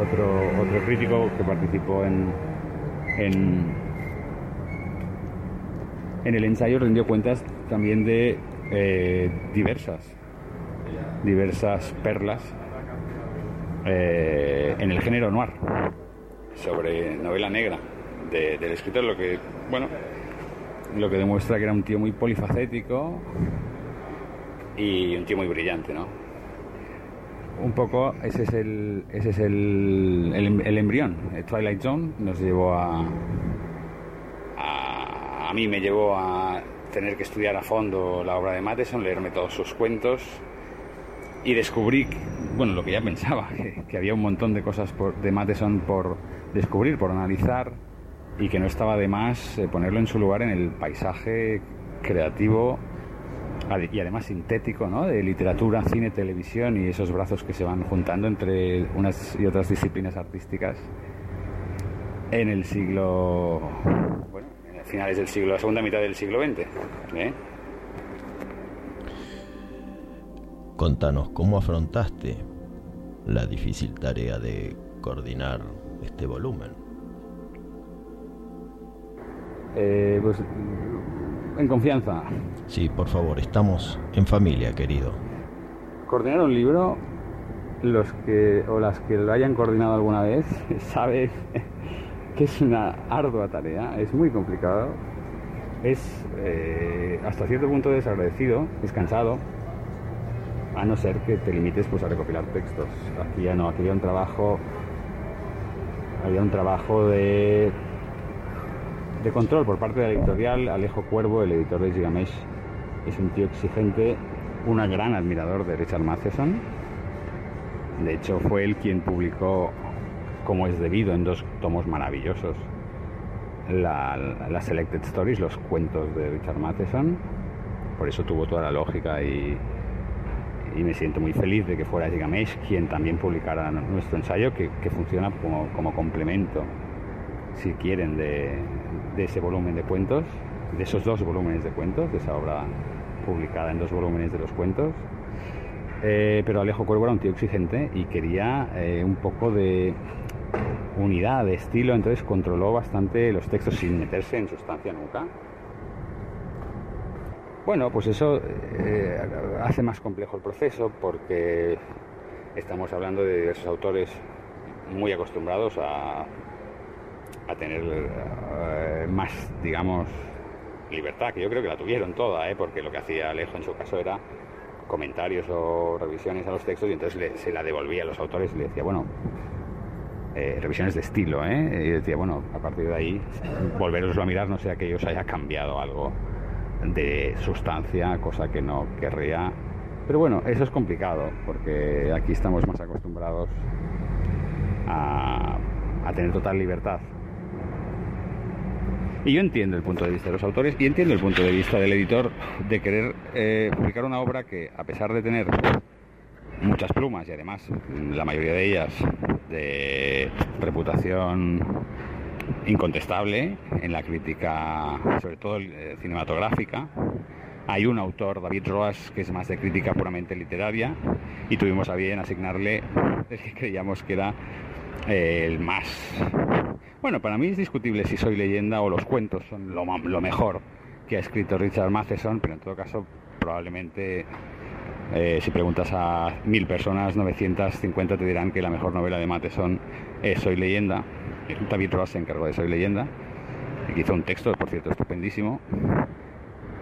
otro, otro crítico que participó en, en, el ensayo, rindió cuentas también de eh, diversas, diversas perlas eh, en el género noir, sobre novela negra de- del escritor, lo que, bueno, lo que demuestra que era un tío muy polifacético y un tío muy brillante, ¿no? Un poco ese es el, ese es el, el, el embrión. Twilight Zone nos llevó a, a... A mí me llevó a tener que estudiar a fondo la obra de Matheson, leerme todos sus cuentos y descubrí, bueno, lo que ya pensaba, que, había un montón de cosas por, de Matheson por descubrir, por analizar y que no estaba de más eh, ponerlo en su lugar en el paisaje creativo y además sintético, ¿no? De literatura, cine, televisión y esos brazos que se van juntando entre unas y otras disciplinas artísticas en el siglo, bueno, en finales del siglo, la segunda mitad del siglo XX. Contanos cómo afrontaste la difícil tarea de coordinar este volumen. Eh, pues en confianza. Sí, por favor, estamos en familia, querido. Coordinar un libro, los que o las que lo hayan coordinado alguna vez *laughs* saben que es una ardua tarea, es muy complicado, es eh, hasta cierto punto desagradecido, es cansado, a no ser que te limites pues a recopilar textos. Aquí ya no, aquí había un trabajo, había un trabajo de de control por parte de la editorial. Alejo Cuervo, el editor de Gigamesh, es un tío exigente, un gran admirador de Richard Matheson. De hecho, fue él quien publicó, como es debido, en dos tomos maravillosos, la, la Selected Stories, los cuentos de Richard Matheson. Por eso tuvo toda la lógica y, y me siento muy feliz de que fuera Gigamesh quien también publicara nuestro ensayo, que, que funciona como, como complemento, si quieren, de, de ese volumen de cuentos, de esos dos volúmenes de cuentos, de esa obra publicada en dos volúmenes de los cuentos. Eh, pero Alejo Cuervo era un tío exigente y quería eh, un poco de unidad, de estilo, entonces controló bastante los textos sin meterse en sustancia nunca. Bueno, pues eso eh, hace más complejo el proceso porque estamos hablando de diversos autores muy acostumbrados a, a tener eh, más, digamos, libertad, que yo creo que la tuvieron toda, ¿eh? porque lo que hacía Alejo en su caso era comentarios o revisiones a los textos y entonces le- se la devolvía a los autores y le decía, bueno, eh, revisiones de estilo, ¿eh? y decía, bueno, a partir de ahí, volveroslo a mirar, no sea que os haya cambiado algo de sustancia, cosa que no querría. Pero bueno, eso es complicado, porque aquí estamos más acostumbrados a, tener total libertad. Y yo entiendo el punto de vista de los autores y entiendo el punto de vista del editor de querer eh, publicar una obra que, a pesar de tener muchas plumas y además la mayoría de ellas de reputación incontestable en la crítica, sobre todo eh, cinematográfica. Hay un autor, David Roas, que es más de crítica puramente literaria y tuvimos a bien asignarle el que creíamos que era eh, el más... Bueno, para mí es discutible si Soy leyenda o los cuentos son lo, mejor que ha escrito Richard Matheson, pero en todo caso probablemente eh, si preguntas a mil personas, 950 te dirán que la mejor novela de Matheson es Soy leyenda. David Ross se encargó de Soy leyenda, que hizo un texto, por cierto, estupendísimo.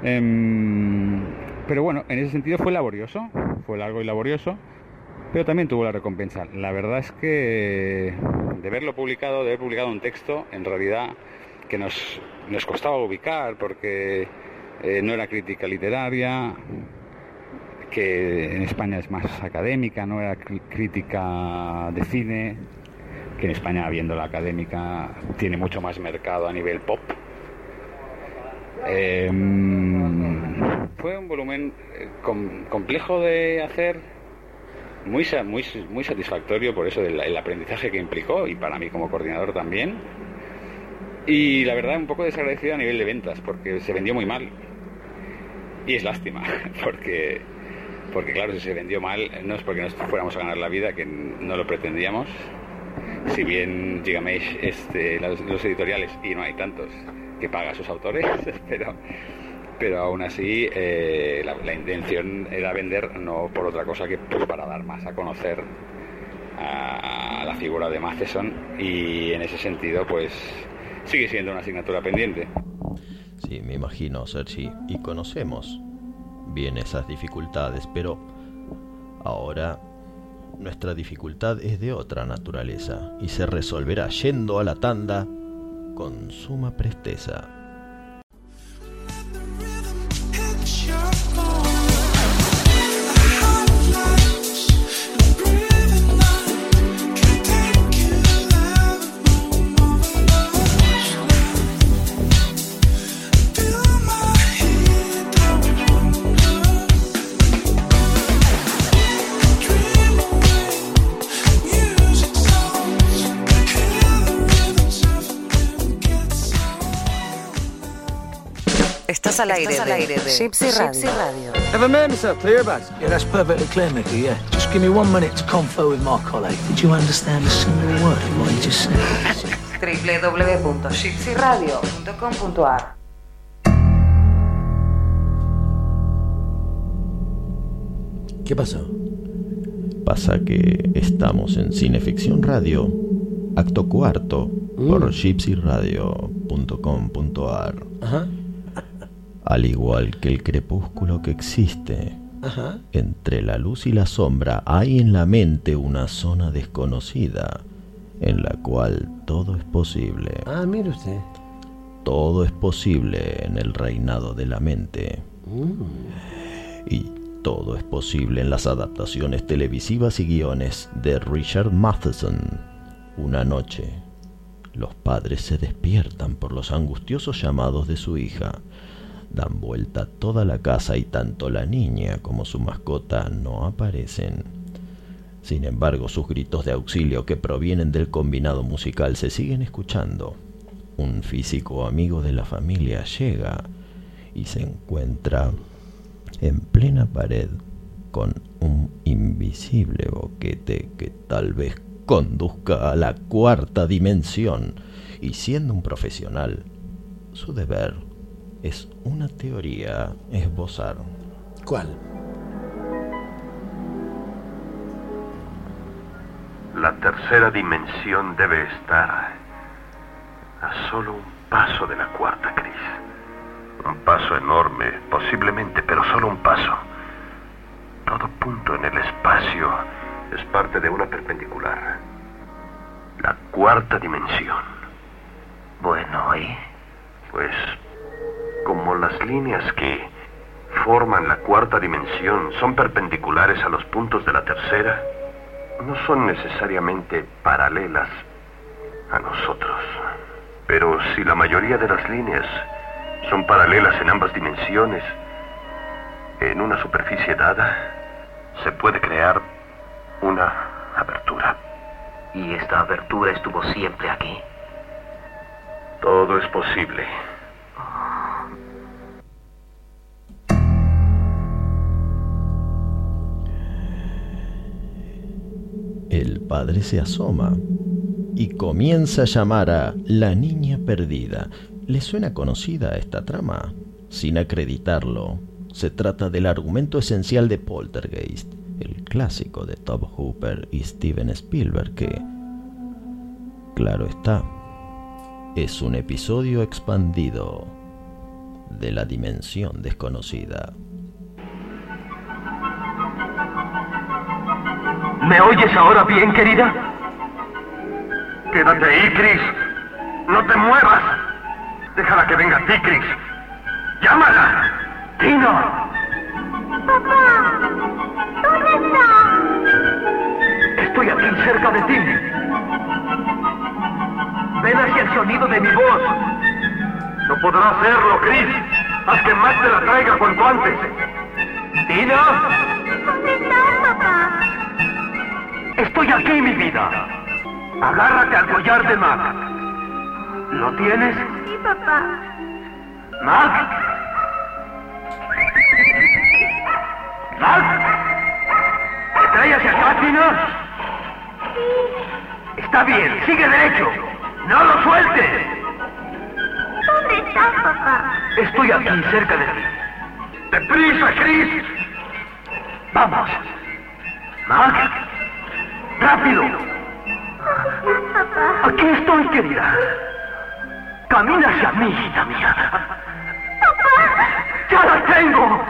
Em, pero bueno, en ese sentido fue laborioso, fue largo y laborioso, pero también tuvo la recompensa. La verdad es que de verlo publicado, de haber publicado un texto, en realidad que nos, nos costaba ubicar porque eh, no era crítica literaria, que en España es más académica, no era crítica de cine, que en España, viendo la académica, tiene mucho más mercado a nivel pop. Eh, fue un volumen eh, com- complejo de hacer, muy, muy, muy satisfactorio por eso del el aprendizaje que implicó y para mí como coordinador también. Y la verdad un poco desagradecido a nivel de ventas porque se vendió muy mal. Y es lástima, *laughs* porque, porque claro, si se vendió mal no es porque nos fuéramos a ganar la vida, que no lo pretendíamos. Si bien Gigamesh es de los, los editoriales, y no hay tantos, que paga a sus autores, *laughs* pero, pero aún así eh, la, la intención era vender no por otra cosa que pues, para dar más a conocer a la figura de Matheson y en ese sentido pues sigue siendo una asignatura pendiente. Sí, me imagino, Sergi. Y conocemos bien esas dificultades, pero ahora nuestra dificultad es de otra naturaleza y se resolverá yendo a la tanda con suma presteza. Estás al aire, Estás al de aire de Gypsy Radio. Radio. Have I made myself clear, Baz? Yeah, that's perfectly clear, Mickey, yeah. Just give me one minute to confer with my colleague. Did you understand a single word of what he just said? www.gypsyradio.com.ar ¿Qué pasó? Pasa que estamos en Cineficción Radio, acto cuarto, por gypsyradio.com.ar. Ajá. Al igual que el crepúsculo que existe, Ajá. entre la luz y la sombra hay en la mente una zona desconocida en la cual todo es posible. Ah, mire usted. Todo es posible en el reinado de la mente. Mm. Y todo es posible en las adaptaciones televisivas y guiones de Richard Matheson. Una noche, los padres se despiertan por los angustiosos llamados de su hija. Dan vuelta toda la casa y tanto la niña como su mascota no aparecen. Sin embargo, sus gritos de auxilio que provienen del combinado musical se siguen escuchando. Un físico amigo de la familia llega y se encuentra en plena pared con un invisible boquete que tal vez conduzca a la cuarta dimensión y siendo un profesional, su deber es una teoría esbozar. ¿Cuál? La tercera dimensión debe estar a solo un paso de la cuarta, Chris. Un paso enorme, posiblemente, pero solo un paso. Todo punto en el espacio es parte de una perpendicular. La cuarta dimensión. Bueno, ¿y? Pues, como las líneas que forman la cuarta dimensión son perpendiculares a los puntos de la tercera, no son necesariamente paralelas a nosotros. Pero si la mayoría de las líneas son paralelas en ambas dimensiones, en una superficie dada, se puede crear una abertura. ¿Y esta abertura estuvo siempre aquí? Todo es posible. El padre se asoma y comienza a llamar a la niña perdida. ¿Le suena conocida esta trama? Sin acreditarlo, se trata del argumento esencial de Poltergeist, el clásico de Tob Hooper y Steven Spielberg que, claro está, es un episodio expandido de la dimensión desconocida. ¿Me oyes ahora bien, querida? Quédate ahí, Chris. No te muevas. Déjala que venga a ti, Chris. ¡Llámala! ¡Tino! Papá, ¿dónde está? Estoy aquí cerca de ti. Ven hacia el sonido de mi voz. No podrá hacerlo, Chris. Haz que Matt te la traiga cuanto antes. ¡Tina! ¿Dónde estás, papá? Estoy aquí, mi vida. Agárrate al collar de Mac. ¿Lo tienes? Sí, papá. ¡Mac! ¡Mac! ¿Te trae hacia acá, Tina? Está bien, sigue derecho. ¡No lo sueltes! ¿Dónde estás, papá? Estoy aquí, cerca de ti. ¡Deprisa, Chris! ¡Vamos! ¡Mac! ¡Rápido! Papá. Aquí estoy, querida. Camina hacia mí, hijita mía. Papá. ¡Ya la tengo!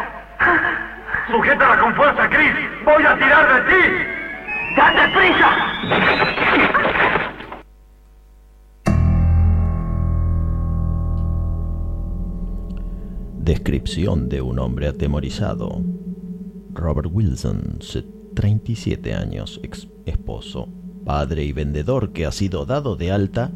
Sujétala con fuerza, Chris. Voy a tirar de ti. ¡Date prisa! Descripción de un hombre atemorizado. Robert Wilson, 37 años, ex esposo, padre y vendedor que ha sido dado de alta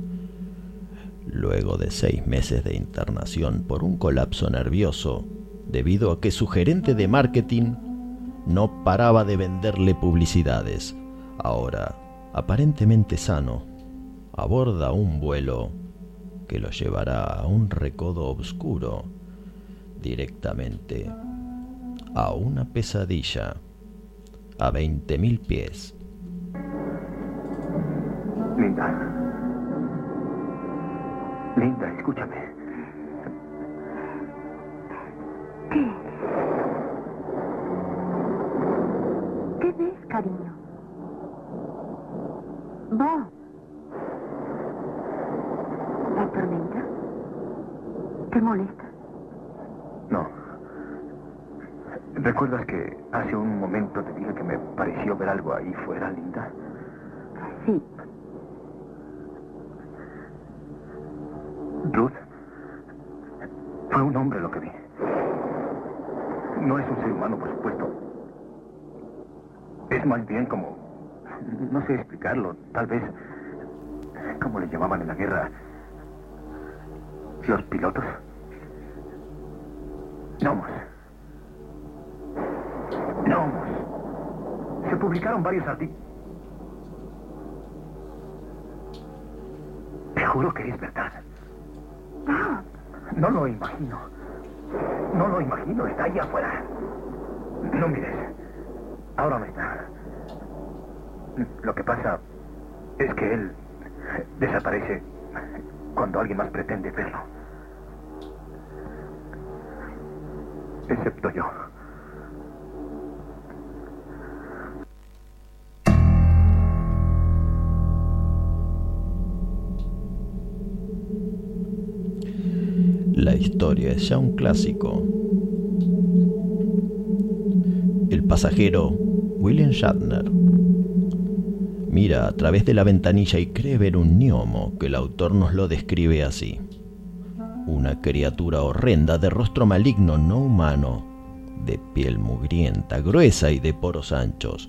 luego de seis meses de internación por un colapso nervioso debido a que su gerente de marketing no paraba de venderle publicidades. Ahora, aparentemente sano, aborda un vuelo que lo llevará a un recodo oscuro directamente a una pesadilla a 20.000 pies. Linda. Linda, escúchame. ¿Qué? ¿Qué ves, cariño? Vos. ¿La tormenta? ¿Te molesta? No. ¿Recuerdas que hace un momento te dije que me pareció ver algo ahí fuera, Linda? Sí. Ruth. Fue un hombre lo que vi. No es un ser humano, por supuesto. Es más bien como... No sé explicarlo. Tal vez... ¿Cómo le llamaban en la guerra? ¿Los pilotos? Gnomos. Gnomos. Se publicaron varios artículos. Te juro que es verdad. No lo imagino. No lo imagino. Está allá afuera. No mires. Ahora no está. Lo que pasa es que él desaparece cuando alguien más pretende verlo. Excepto yo. La historia es ya un clásico. El pasajero, William Shatner, mira a través de la ventanilla y cree ver un gnomo que el autor nos lo describe así. Una criatura horrenda de rostro maligno no humano, de piel mugrienta, gruesa y de poros anchos,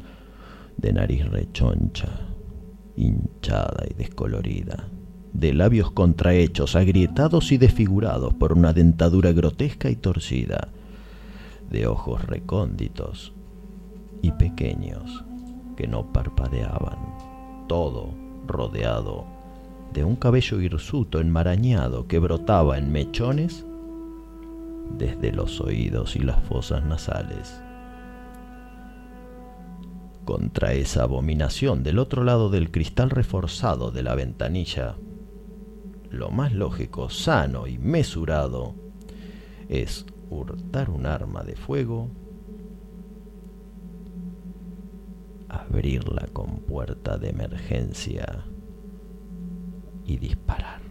de nariz rechoncha, hinchada y descolorida, de labios contrahechos, agrietados y desfigurados por una dentadura grotesca y torcida, de ojos recónditos y pequeños que no parpadeaban, todo rodeado de un cabello hirsuto enmarañado que brotaba en mechones desde los oídos y las fosas nasales. Contra esa abominación del otro lado del cristal reforzado de la ventanilla, lo más lógico, sano y mesurado es hurtar un arma de fuego, abrir la compuerta de emergencia y disparar.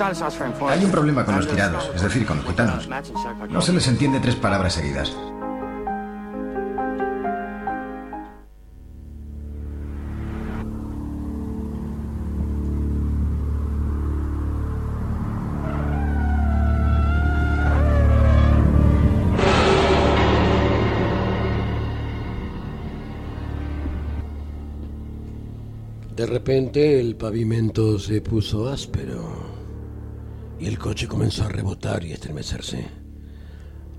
Hay un problema con los tirados, es decir, con los gitanos. No se les entiende tres palabras seguidas. De repente el pavimento se puso áspero el coche comenzó a rebotar y estremecerse,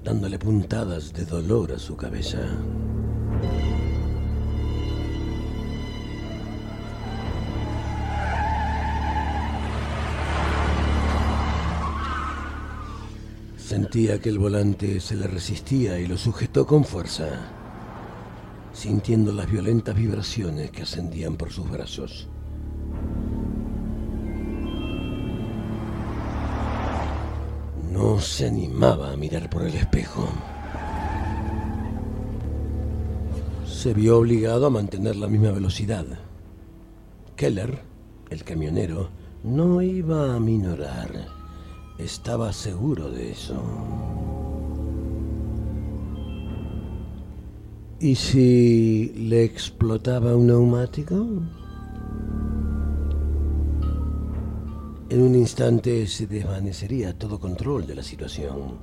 dándole puntadas de dolor a su cabeza. Sentía que el volante se le resistía y lo sujetó con fuerza, sintiendo las violentas vibraciones que ascendían por sus brazos. Se animaba a mirar por el espejo. Se vio obligado a mantener la misma velocidad. Keller, el camionero, no iba a minorar. Estaba seguro de eso. ¿Y si le explotaba un neumático? En un instante se desvanecería todo control de la situación.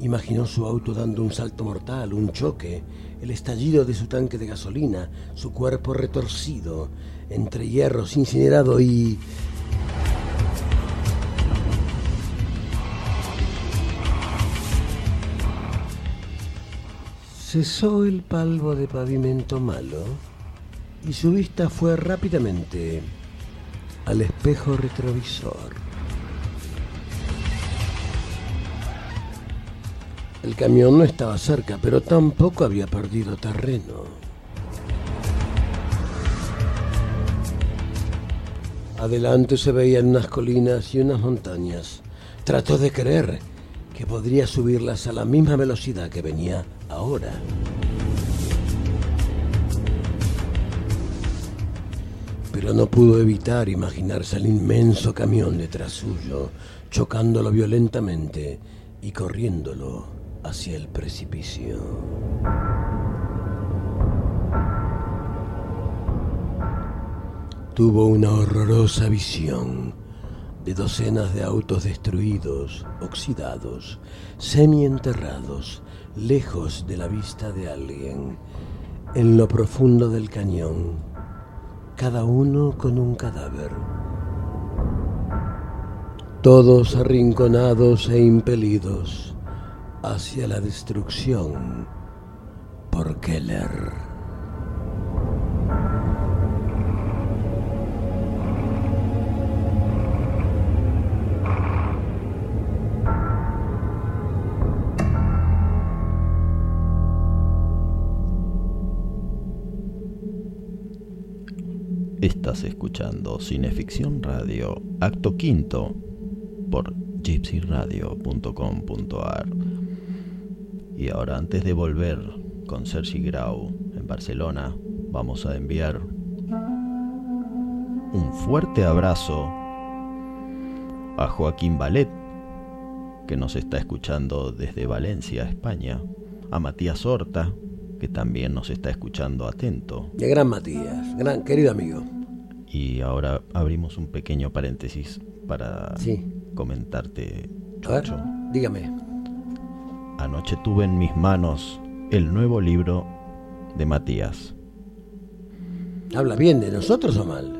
Imaginó su auto dando un salto mortal, un choque, el estallido de su tanque de gasolina, su cuerpo retorcido, entre hierros incinerado y... Cesó el palvo de pavimento malo y su vista fue rápidamente al espejo retrovisor. El camión no estaba cerca, pero tampoco había perdido terreno. Adelante se veían unas colinas y unas montañas. Trató de creer que podría subirlas a la misma velocidad que venía ahora. Pero no pudo evitar imaginarse el inmenso camión detrás suyo, chocándolo violentamente y corriéndolo hacia el precipicio. Tuvo una horrorosa visión de docenas de autos destruidos, oxidados, semienterrados, lejos de la vista de alguien, en lo profundo del cañón, cada uno con un cadáver. Todos arrinconados e impelidos hacia la destrucción por Keller. Estás escuchando Cineficción Radio, acto quinto, por gypsyradio.com.ar. Y ahora, antes de volver con Sergi Grau en Barcelona, vamos a enviar un fuerte abrazo a Joaquín Ballet, que nos está escuchando desde Valencia, España, a Matías Horta, que también nos está escuchando atento. De gran Matías, gran querido amigo. Y ahora abrimos un pequeño paréntesis para comentarte, A ver, dígame. Anoche tuve en mis manos el nuevo libro de Matías. ¿Habla bien de nosotros o mal?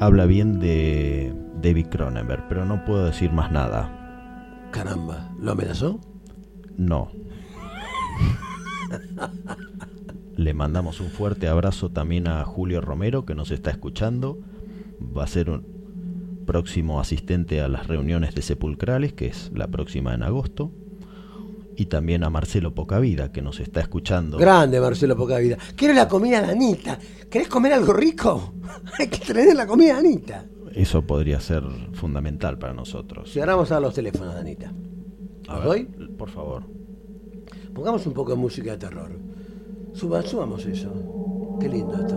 Habla bien de David Cronenberg, pero no puedo decir más nada. Caramba, ¿lo amenazó? No. *laughs* Le mandamos un fuerte abrazo también a Julio Romero que nos está escuchando. Va a ser un próximo asistente a las reuniones de sepulcrales, que es la próxima en agosto. Y también a Marcelo Pocavida que nos está escuchando. Grande, Marcelo Pocavida. Quiero la comida de Anita. ¿Querés comer algo rico? *laughs* Hay que traer la comida de Anita. Eso podría ser fundamental para nosotros. Vamos a los teléfonos de Anita. ¿Los doy? Por favor. Pongamos un poco de música de terror. Suba, subamos eso. Qué lindo esto.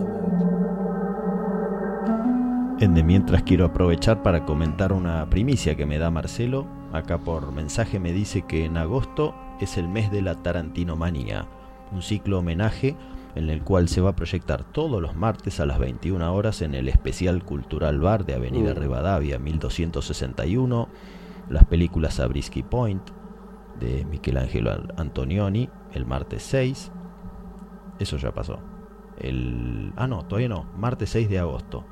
En de mientras quiero aprovechar para comentar una primicia que me da Marcelo. Acá por mensaje me dice que en agosto es el mes de la Tarantinomanía, un ciclo homenaje en el cual se va a proyectar todos los martes a las 21 horas en el especial Cultural Bar de Avenida Mm. Rivadavia 1261, las películas Sabrisky Point de Michelangelo Antonioni el martes 6. Eso ya pasó. El, ah, no, todavía no, martes 6 de agosto.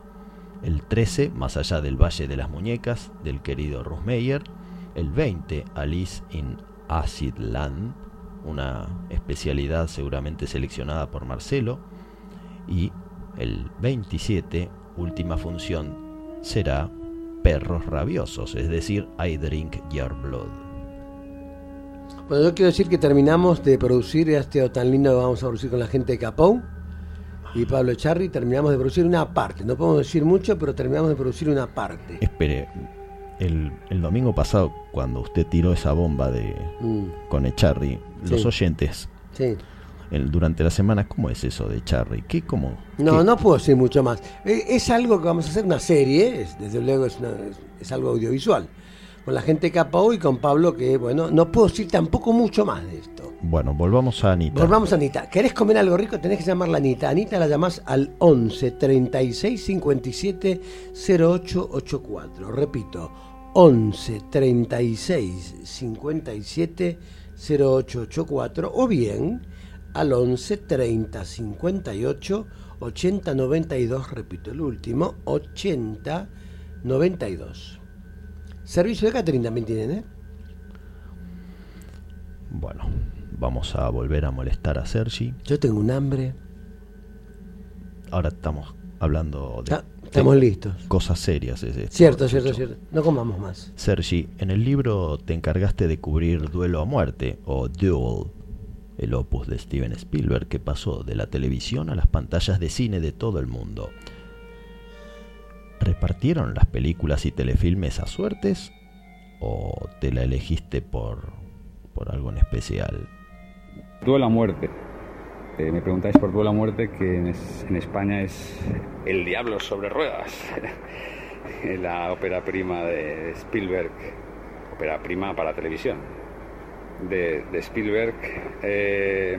El 13, Más allá del Valle de las Muñecas, del querido Ruth Meyer. El 20, Alice in Acid Land, una especialidad seguramente seleccionada por Marcelo. Y el 27, última función, será Perros Rabiosos, es decir, I Drink Your Blood. Bueno, yo quiero decir que terminamos de producir este tan lindo que vamos a producir con la gente de Capón y Pablo Charri. Terminamos de producir una parte. No podemos decir mucho, pero terminamos de producir una parte. Espere, el, el domingo pasado, cuando usted tiró esa bomba de Mm. con Echarri, los oyentes, Sí. el- durante la semana, ¿cómo es eso de Echarri? ¿Qué, cómo? No, no puedo decir mucho más. Eh, Es algo que vamos a hacer, una serie, es- desde luego es, una- es- es algo audiovisual. Con la gente de Capó y con Pablo, que bueno, no puedo decir tampoco mucho más de esto. Bueno, volvamos a Anita. Volvamos a Anita. ¿Querés comer algo rico? Tenés que llamarla Anita. Anita la llamás al 11 36 57 0884. Repito, 11 36 57 0884 o bien al 11 30 58 80 92. Repito, el último, 80 92. Servicio de catering también tienen, ¿eh? Bueno, vamos a volver a molestar a Sergi. Yo tengo un hambre. Ahora estamos hablando de, Ah, estamos listos. cosas serias. es esto, Cierto, cierto, cierto. No comamos más. Sergi, en el libro te encargaste de cubrir Duelo a Muerte o Duel, el opus de Steven Spielberg que pasó de la televisión a las pantallas de cine de todo el mundo. ¿Repartieron las películas y telefilmes a suertes o te la elegiste por, por algo en especial? Duelo a muerte. Eh, me preguntáis por Duelo a muerte, que en, es- en España es El Diablo sobre Ruedas, *laughs* la ópera prima de Spielberg, ópera prima para televisión de, de Spielberg. Eh,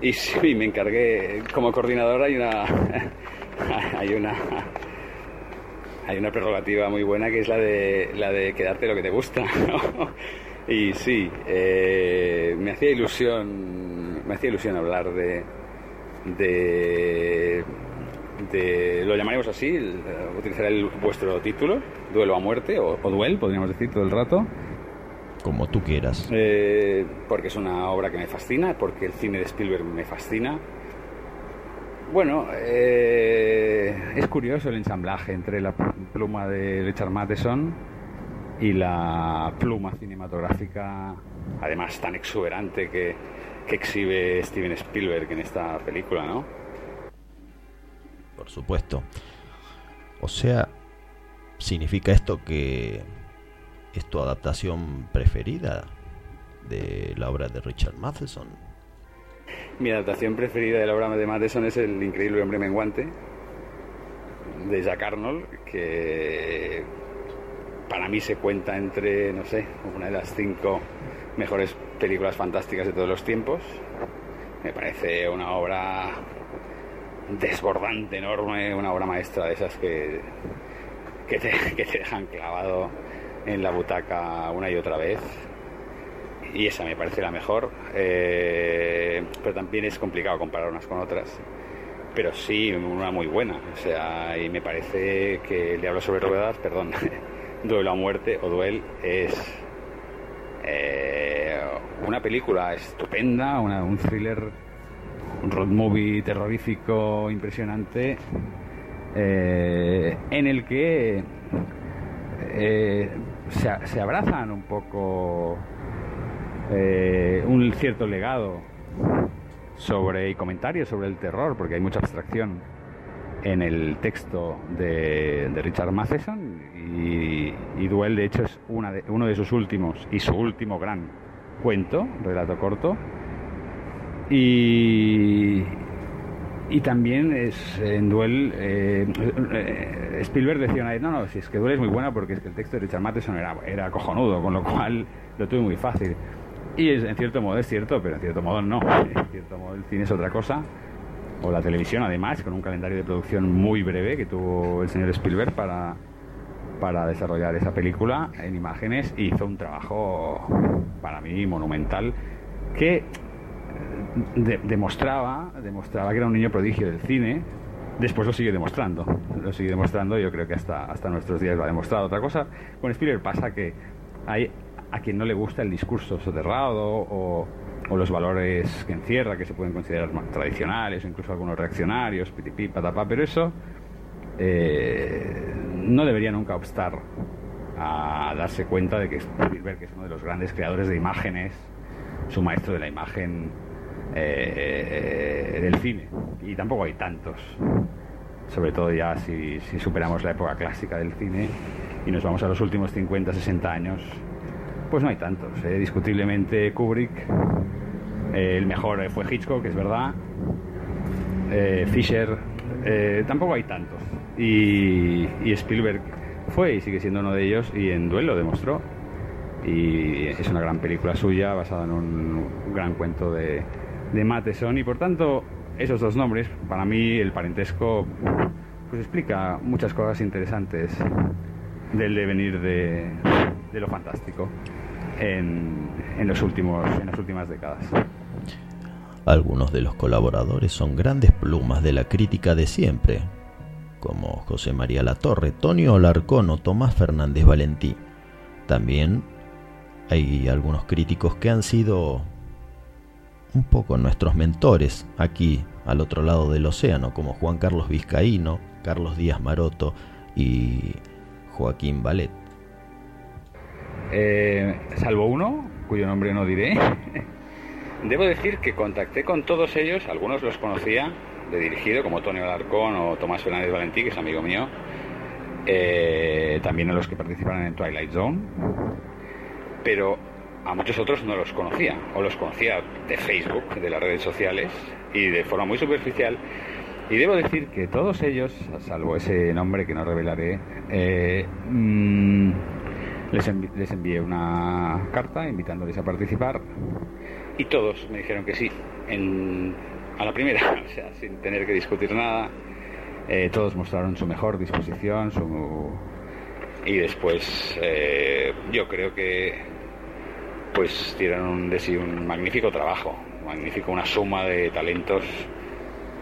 y sí, me encargué, como coordinador hay una, *laughs* hay una, hay una prerrogativa muy buena que es la de, la de quedarte lo que te gusta. *laughs* ¿no? Y sí, eh, me hacía ilusión, me hacía ilusión hablar de, de, de- lo llamaremos así, utilizaré el- vuestro título, Duelo a muerte o, o Duel, podríamos decir todo el rato. Como tú quieras. Eh, porque es una obra que me fascina, porque el cine de Spielberg me fascina. Bueno, eh, es curioso el ensamblaje entre la pluma de Richard Matheson y la pluma cinematográfica, además tan exuberante que, que exhibe Steven Spielberg en esta película, ¿no? Por supuesto. O sea, ¿significa esto que es tu adaptación preferida de la obra de Richard Matheson? Mi adaptación preferida de la obra de Matheson es El increíble hombre menguante de Jack Arnold, que para mí se cuenta entre, no sé, una de las cinco mejores películas fantásticas de todos los tiempos. Me parece una obra desbordante, enorme, una obra maestra de esas que, que, te, que te dejan clavado en la butaca una y otra vez y esa me parece la mejor, eh, pero también es complicado comparar unas con otras. Pero sí, una muy buena. O sea, y me parece que el Diablo sobre Ruedas, perdón, *laughs* Duelo a Muerte o Duel es eh, una película estupenda, una- un thriller, un road movie terrorífico impresionante, eh, en el que se, se abrazan un poco eh, un cierto legado sobre y comentarios sobre el terror, porque hay mucha abstracción en el texto de, Richard Matheson y, y Duel de hecho es una de- uno de sus últimos y su último gran cuento, relato corto. Y, y también es en Duel, eh, Spielberg decía una vez, no, no, si es que Duel es muy buena porque es que el texto de Richard Matheson era, era cojonudo, con lo cual lo tuve muy fácil. Y en cierto modo es cierto, pero en cierto modo no. En cierto modo el cine es otra cosa. O la televisión además, con un calendario de producción muy breve que tuvo el señor Spielberg para, para desarrollar esa película en imágenes y hizo un trabajo para mí monumental que de- demostraba, demostraba que era un niño prodigio del cine. Después lo sigue demostrando, lo sigue demostrando. Yo creo que hasta, hasta nuestros días lo ha demostrado. Otra cosa, con Spielberg pasa que hay a quien no le gusta el discurso soterrado o, los valores que encierra, que se pueden considerar más tradicionales incluso algunos reaccionarios, pitipí, patapá, pero eso eh, no debería nunca obstar a darse cuenta de que Spielberg es uno de los grandes creadores de imágenes, su maestro de la imagen eh, del cine. Y tampoco hay tantos. Sobre todo ya si, si superamos la época clásica del cine y nos vamos a los últimos 50, 60 años, pues no hay tantos. eh. Discutiblemente Kubrick, eh, el mejor eh, fue Hitchcock, es verdad. Fisher, tampoco hay tantos. Y, y Spielberg fue y sigue siendo uno de ellos y en duelo demostró. Y es una gran película suya basada en un gran cuento de, de Matheson y por tanto esos dos nombres, para mí el parentesco pues explica muchas cosas interesantes del devenir de, de lo fantástico en, los últimos, en las últimas décadas. Algunos de los colaboradores son grandes plumas de la crítica de siempre, como José María Latorre, Tonio Alarcón o Tomás Fernández Valentí. También hay algunos críticos que han sido un poco nuestros mentores aquí al otro lado del océano, como Juan Carlos Vizcaíno, Carlos Díaz Maroto y Joaquín Balet. Eh, salvo uno, cuyo nombre no diré. *laughs* Debo decir que contacté con todos ellos, algunos los conocía de dirigido, como Tony Alarcón o Tomás Fernández Valentí, que es amigo mío, eh, también a los que participaron en Twilight Zone, pero a muchos otros no los conocía, o los conocía de Facebook, de las redes sociales, y de forma muy superficial. Y debo decir que todos ellos, salvo ese nombre que no revelaré, eh, mm, les, envi- les envié una carta invitándoles a participar y todos me dijeron que sí, en- a la primera, *laughs* o sea, sin tener que discutir nada. Eh, todos mostraron su mejor disposición su... y después eh, yo creo que pues dieron un, de sí un magnífico trabajo, magnífico, una suma de talentos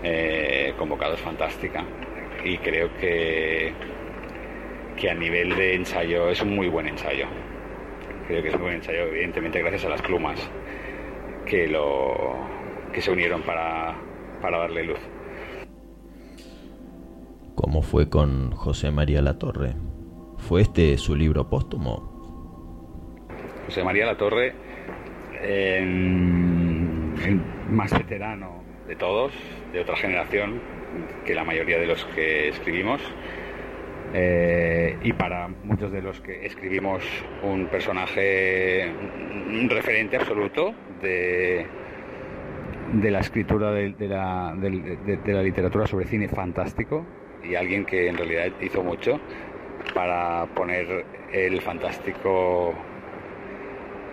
eh, convocados fantástica y creo que que a nivel de ensayo es un muy buen ensayo. Creo que es un buen ensayo, evidentemente gracias a las plumas que lo que se unieron para, para darle luz. ¿Cómo fue con José María Latorre? ¿Fue este su libro póstumo? José María Latorre, eh, el más veterano de todos, de otra generación que la mayoría de los que escribimos. Eh, y para muchos de los que escribimos un personaje, un referente absoluto de, la escritura de la literatura sobre cine fantástico y alguien que en realidad hizo mucho para poner el fantástico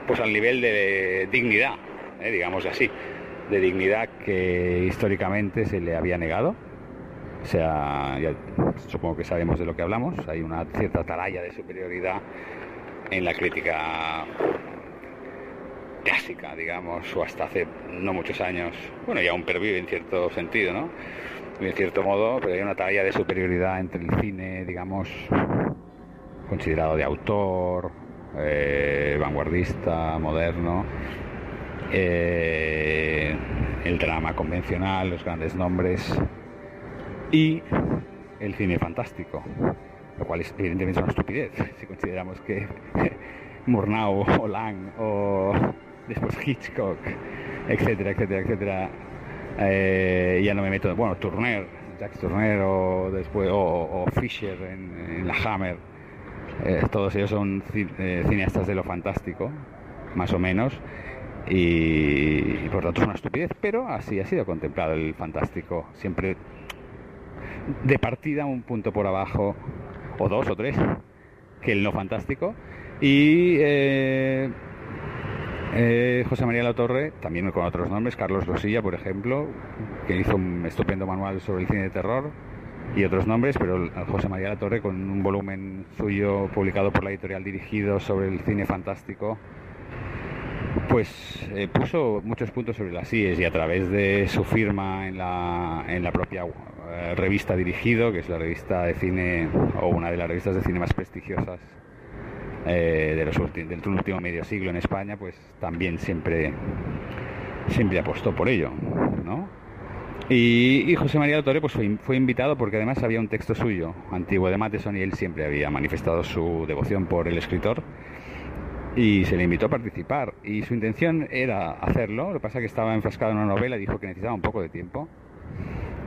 pues al nivel de dignidad, eh, digamos así, de dignidad que históricamente se le había negado. O sea, supongo que sabemos de lo que hablamos, hay una cierta atalaya de superioridad en la crítica clásica, digamos, o hasta hace no muchos años, bueno, y aún pervive en cierto sentido, ¿no? En cierto modo, pero hay una talla de superioridad entre el cine, digamos, considerado de autor, eh, vanguardista, moderno, eh, el drama convencional, los grandes nombres y el cine fantástico, lo cual es evidentemente una estupidez si consideramos que *laughs* Murnau o Lang o después Hitchcock, etcétera, etcétera, etcétera, eh, ya no me meto, bueno, Turner, Jacques Turner o después o, o Fisher en, la Hammer, eh, todos ellos son eh, cineastas de lo fantástico, más o menos, y, y por tanto es una estupidez, pero así ha sido contemplado el fantástico, siempre de partida un punto por abajo, o dos o tres, que el no fantástico, y eh, eh, José María La Torre, también con otros nombres, Carlos Rosilla, por ejemplo, que hizo un estupendo manual sobre el cine de terror, y otros nombres, pero José María La Torre con un volumen suyo publicado por la editorial Dirigido sobre el cine fantástico, pues eh, puso muchos puntos sobre las IES y a través de su firma en la, en la propia eh, revista Dirigido, que es la revista de cine o una de las revistas de cine más prestigiosas eh, de los del último medio siglo en España, pues también siempre, siempre apostó por ello, ¿no? Y, José María Torre pues fue, fue invitado porque además había un texto suyo, antiguo de Matheson, y él siempre había manifestado su devoción por el escritor y se le invitó a participar y su intención era hacerlo, lo que pasa es que estaba enfrascado en una novela y dijo que necesitaba un poco de tiempo.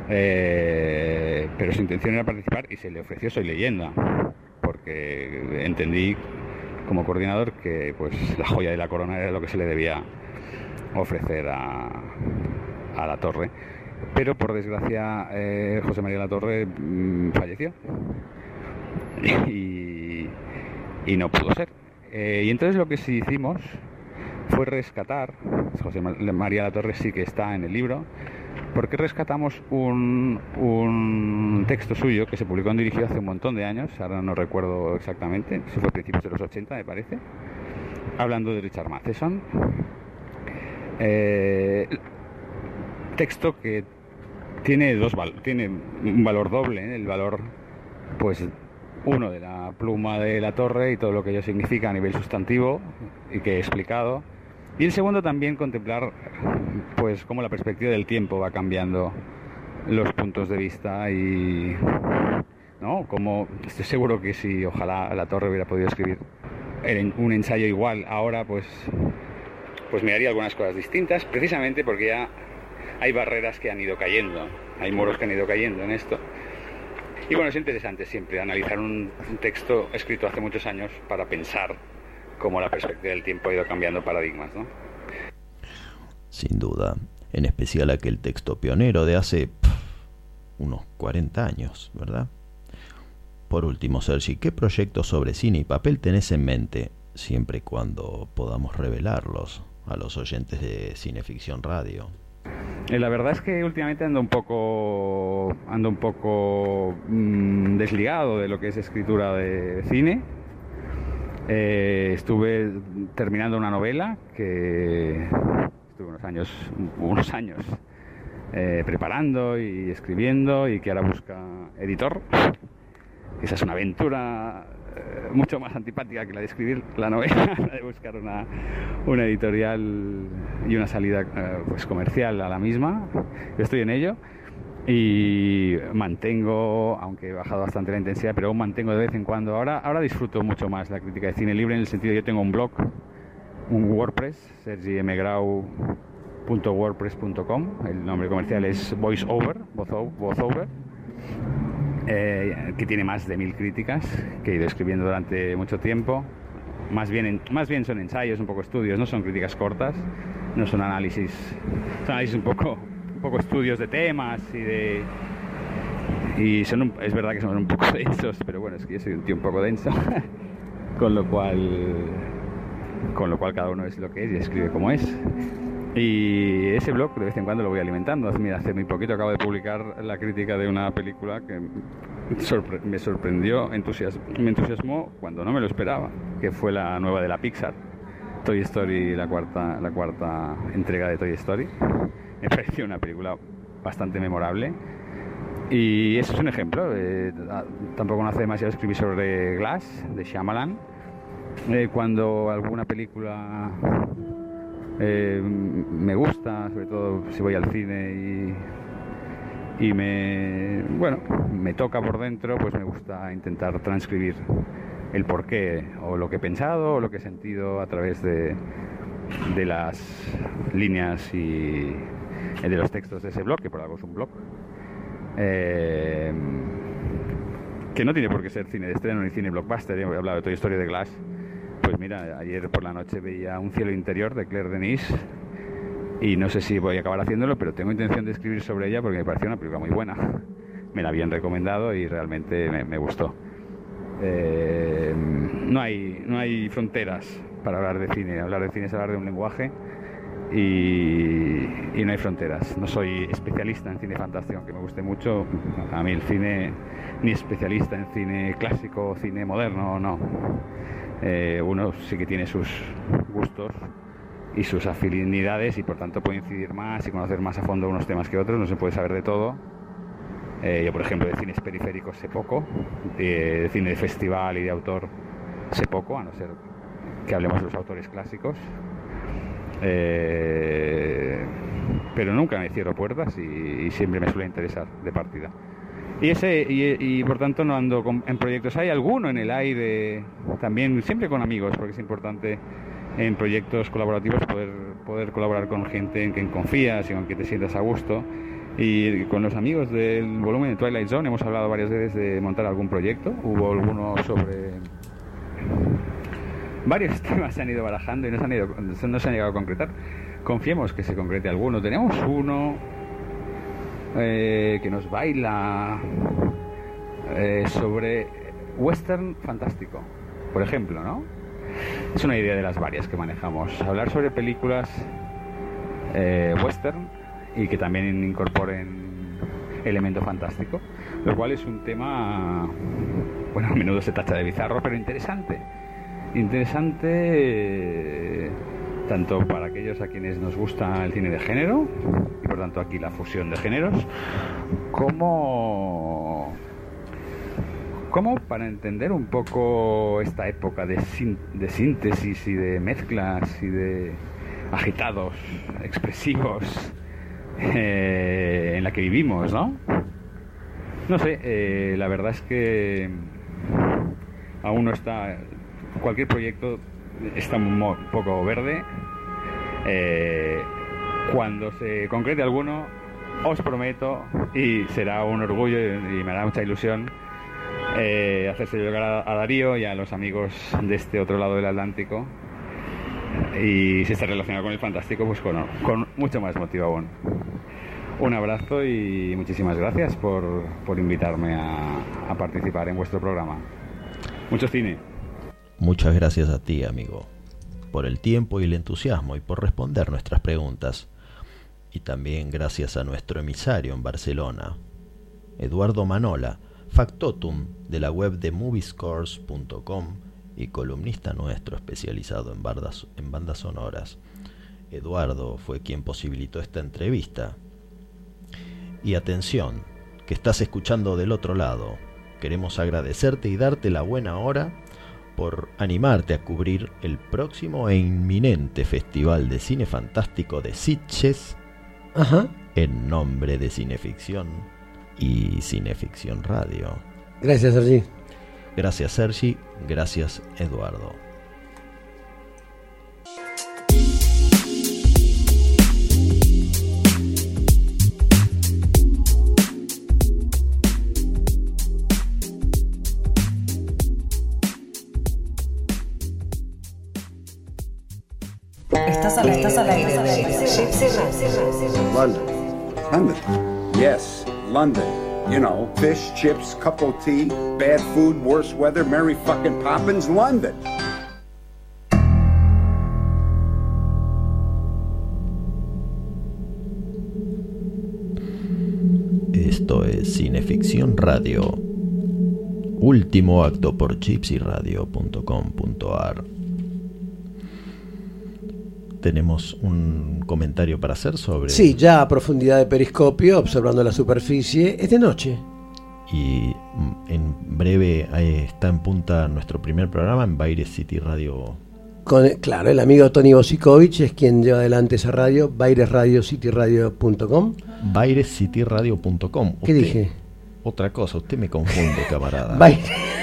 Eh, pero su intención era participar y se le ofreció Soy leyenda, porque entendí como coordinador que pues la joya de la corona era lo que se le debía ofrecer a, a la torre. Pero por desgracia eh, José María La Torre mm, falleció *laughs* y, y no pudo ser. Eh, y entonces lo que sí hicimos fue rescatar, José Ma- María La Torre sí que está en el libro, porque rescatamos un, un texto suyo que se publicó en Dirigido hace un montón de años, ahora no recuerdo exactamente, eso fue a principios de los 80 me parece, hablando de Richard Matheson. Eh, texto que tiene dos tiene un valor doble, ¿eh? el valor pues uno de la pluma de la torre y todo lo que ello significa a nivel sustantivo y que he explicado. Y el segundo también contemplar pues cómo la perspectiva del tiempo va cambiando los puntos de vista y no, como estoy seguro que si ojalá la torre hubiera podido escribir un ensayo igual ahora pues pues me haría algunas cosas distintas precisamente porque ya hay barreras que han ido cayendo, hay muros que han ido cayendo en esto. Y bueno, es interesante siempre analizar un, texto escrito hace muchos años para pensar cómo la perspectiva del tiempo ha ido cambiando paradigmas, ¿no? Sin duda, en especial aquel texto pionero de hace pf, unos 40 años, ¿verdad? Por último, Sergi, ¿qué proyectos sobre cine y papel tenés en mente, siempre y cuando podamos revelarlos a los oyentes de Cineficción Radio? Eh, La verdad es que últimamente ando un poco ando un poco mm, desligado de lo que es escritura de cine. Eh, estuve terminando una novela que estuve unos años unos años eh, preparando y escribiendo y que ahora busca editor. Esa es una aventura mucho más antipática que la de escribir la novela, *laughs* la de buscar una, una editorial y una salida eh, pues comercial a la misma. Yo estoy en ello y mantengo, aunque he bajado bastante la intensidad, pero aún mantengo de vez en cuando. Ahora, ahora disfruto mucho más la crítica de cine libre en el sentido yo tengo un blog, un WordPress, sergiemegrau.wordpress.com. El nombre comercial es VoiceOver, vozo- VoiceOver eh, que tiene más de mil críticas que he ido escribiendo durante mucho tiempo. Más bien, en- más bien son ensayos, un poco estudios, no son críticas cortas, no son análisis, son análisis un poco, un poco estudios de temas y de... Y son un- es verdad que son un poco *laughs* densos, pero bueno, es que yo soy un tío un poco denso, *laughs* con lo cual con lo cual cada uno es lo que es y escribe como es. Y ese blog de vez en cuando lo voy alimentando. Mira, hace muy poquito acabo de publicar la crítica de una película que sorpre- me sorprendió, me entusiasmó cuando no me lo esperaba, que fue la nueva de la Pixar, Toy Story, la cuarta, la cuarta entrega de Toy Story. Me *laughs* pareció una película bastante memorable. Y eso es un ejemplo. eh, tampoco no hace demasiado escribir sobre Glass, de Shyamalan. Eh, cuando alguna película eh, me gusta, sobre todo si voy al cine y, me, bueno, me toca por dentro, pues me gusta intentar transcribir el porqué o lo que he pensado o lo que he sentido a través de, las líneas y eh, de los textos de ese blog, que por algo es un blog. Eh, que no tiene por qué ser cine de estreno ni cine blockbuster, he hablado de Toy Story de Glass. Pues mira, ayer por la noche veía Un cielo interior de Claire Denis y no sé si voy a acabar haciéndolo, pero tengo intención de escribir sobre ella porque me pareció una película muy buena. Me la habían recomendado y realmente me, gustó. Eh, no, hay, no hay fronteras para hablar de cine. Hablar de cine es hablar de un lenguaje y, y no hay fronteras. No soy especialista en cine fantástico, aunque me guste mucho. A mí el cine, ni especialista en cine clásico cine moderno, no. Eh, uno sí que tiene sus gustos y sus afinidades y por tanto puede incidir más y conocer más a fondo unos temas que otros, no se puede saber de todo. Eh, yo, por ejemplo, de cines periféricos sé poco, de, cine de festival y de autor sé poco, a no ser que hablemos de los autores clásicos. Eh, pero nunca me cierro puertas y siempre me suele interesar de partida. Y, ese, y, por tanto no ando en proyectos. Hay alguno en el aire, también siempre con amigos, porque es importante en proyectos colaborativos poder, poder colaborar con gente en quien confías y con quien te sientas a gusto. Y con los amigos del volumen de Twilight Zone hemos hablado varias veces de montar algún proyecto. Hubo alguno sobre... Varios *laughs* temas se han ido barajando y no se han, ido, no se han llegado a concretar. Confiemos que se concrete alguno. Tenemos uno eh, que nos baila eh, sobre western fantástico, por ejemplo, ¿no? Es una idea de las varias que manejamos. Hablar sobre películas eh, western y que también incorporen elemento fantástico, lo cual es un tema, bueno, a menudo se tacha de bizarro, pero interesante. Interesante tanto para aquellos a quienes nos gusta el cine de género, y por tanto aquí la fusión de géneros, como como para entender un poco esta época de, síntesis y de mezclas y de agitados, expresivos eh, en la que vivimos, ¿no? No sé, eh, la verdad es que aún no está. Cualquier proyecto está un poco verde. Eh, cuando se concrete alguno, os prometo, y será un orgullo y, y me hará mucha ilusión, eh, hacerse llegar a, a Darío y a los amigos de este otro lado del Atlántico. Y si está relacionado con el fantástico, pues con, con mucho más motivo aún. Un abrazo y muchísimas gracias por, por invitarme a, a participar en vuestro programa. Mucho cine. Muchas gracias a ti, amigo, por el tiempo y el entusiasmo y por responder nuestras preguntas. Y también gracias a nuestro emisario en Barcelona, Eduardo Manola, factotum de la web de moviescores.com y columnista nuestro especializado en bandas, en bandas sonoras. Eduardo fue quien posibilitó esta entrevista. Y atención, que estás escuchando del otro lado. Queremos agradecerte y darte la buena hora por animarte a cubrir el próximo e inminente Festival de Cine Fantástico de Sitges Ajá. en nombre de Cineficción y Cineficción Radio. Gracias, Sergi. Gracias Sergi, gracias Eduardo. Estás al, estás al aire de Gypsy Radio. London. London? Yes, London. You know, fish, chips, cup of tea, bad food, worse weather, Mary fucking Poppins, London. Esto es Cineficción Radio. Último acto por gypsyradio.com.ar. Tenemos un comentario para hacer sobre. Sí, ya a profundidad de periscopio, observando la superficie, es de noche. Y mm, en breve está en punta nuestro primer programa en Baire City Radio. Con, claro, el amigo Tony Bosikovich es quien lleva adelante esa radio, bairesradiocityradio.com. BaireCityRadio.com. ¿Qué dije? Otra cosa, usted me confunde, camarada. *laughs*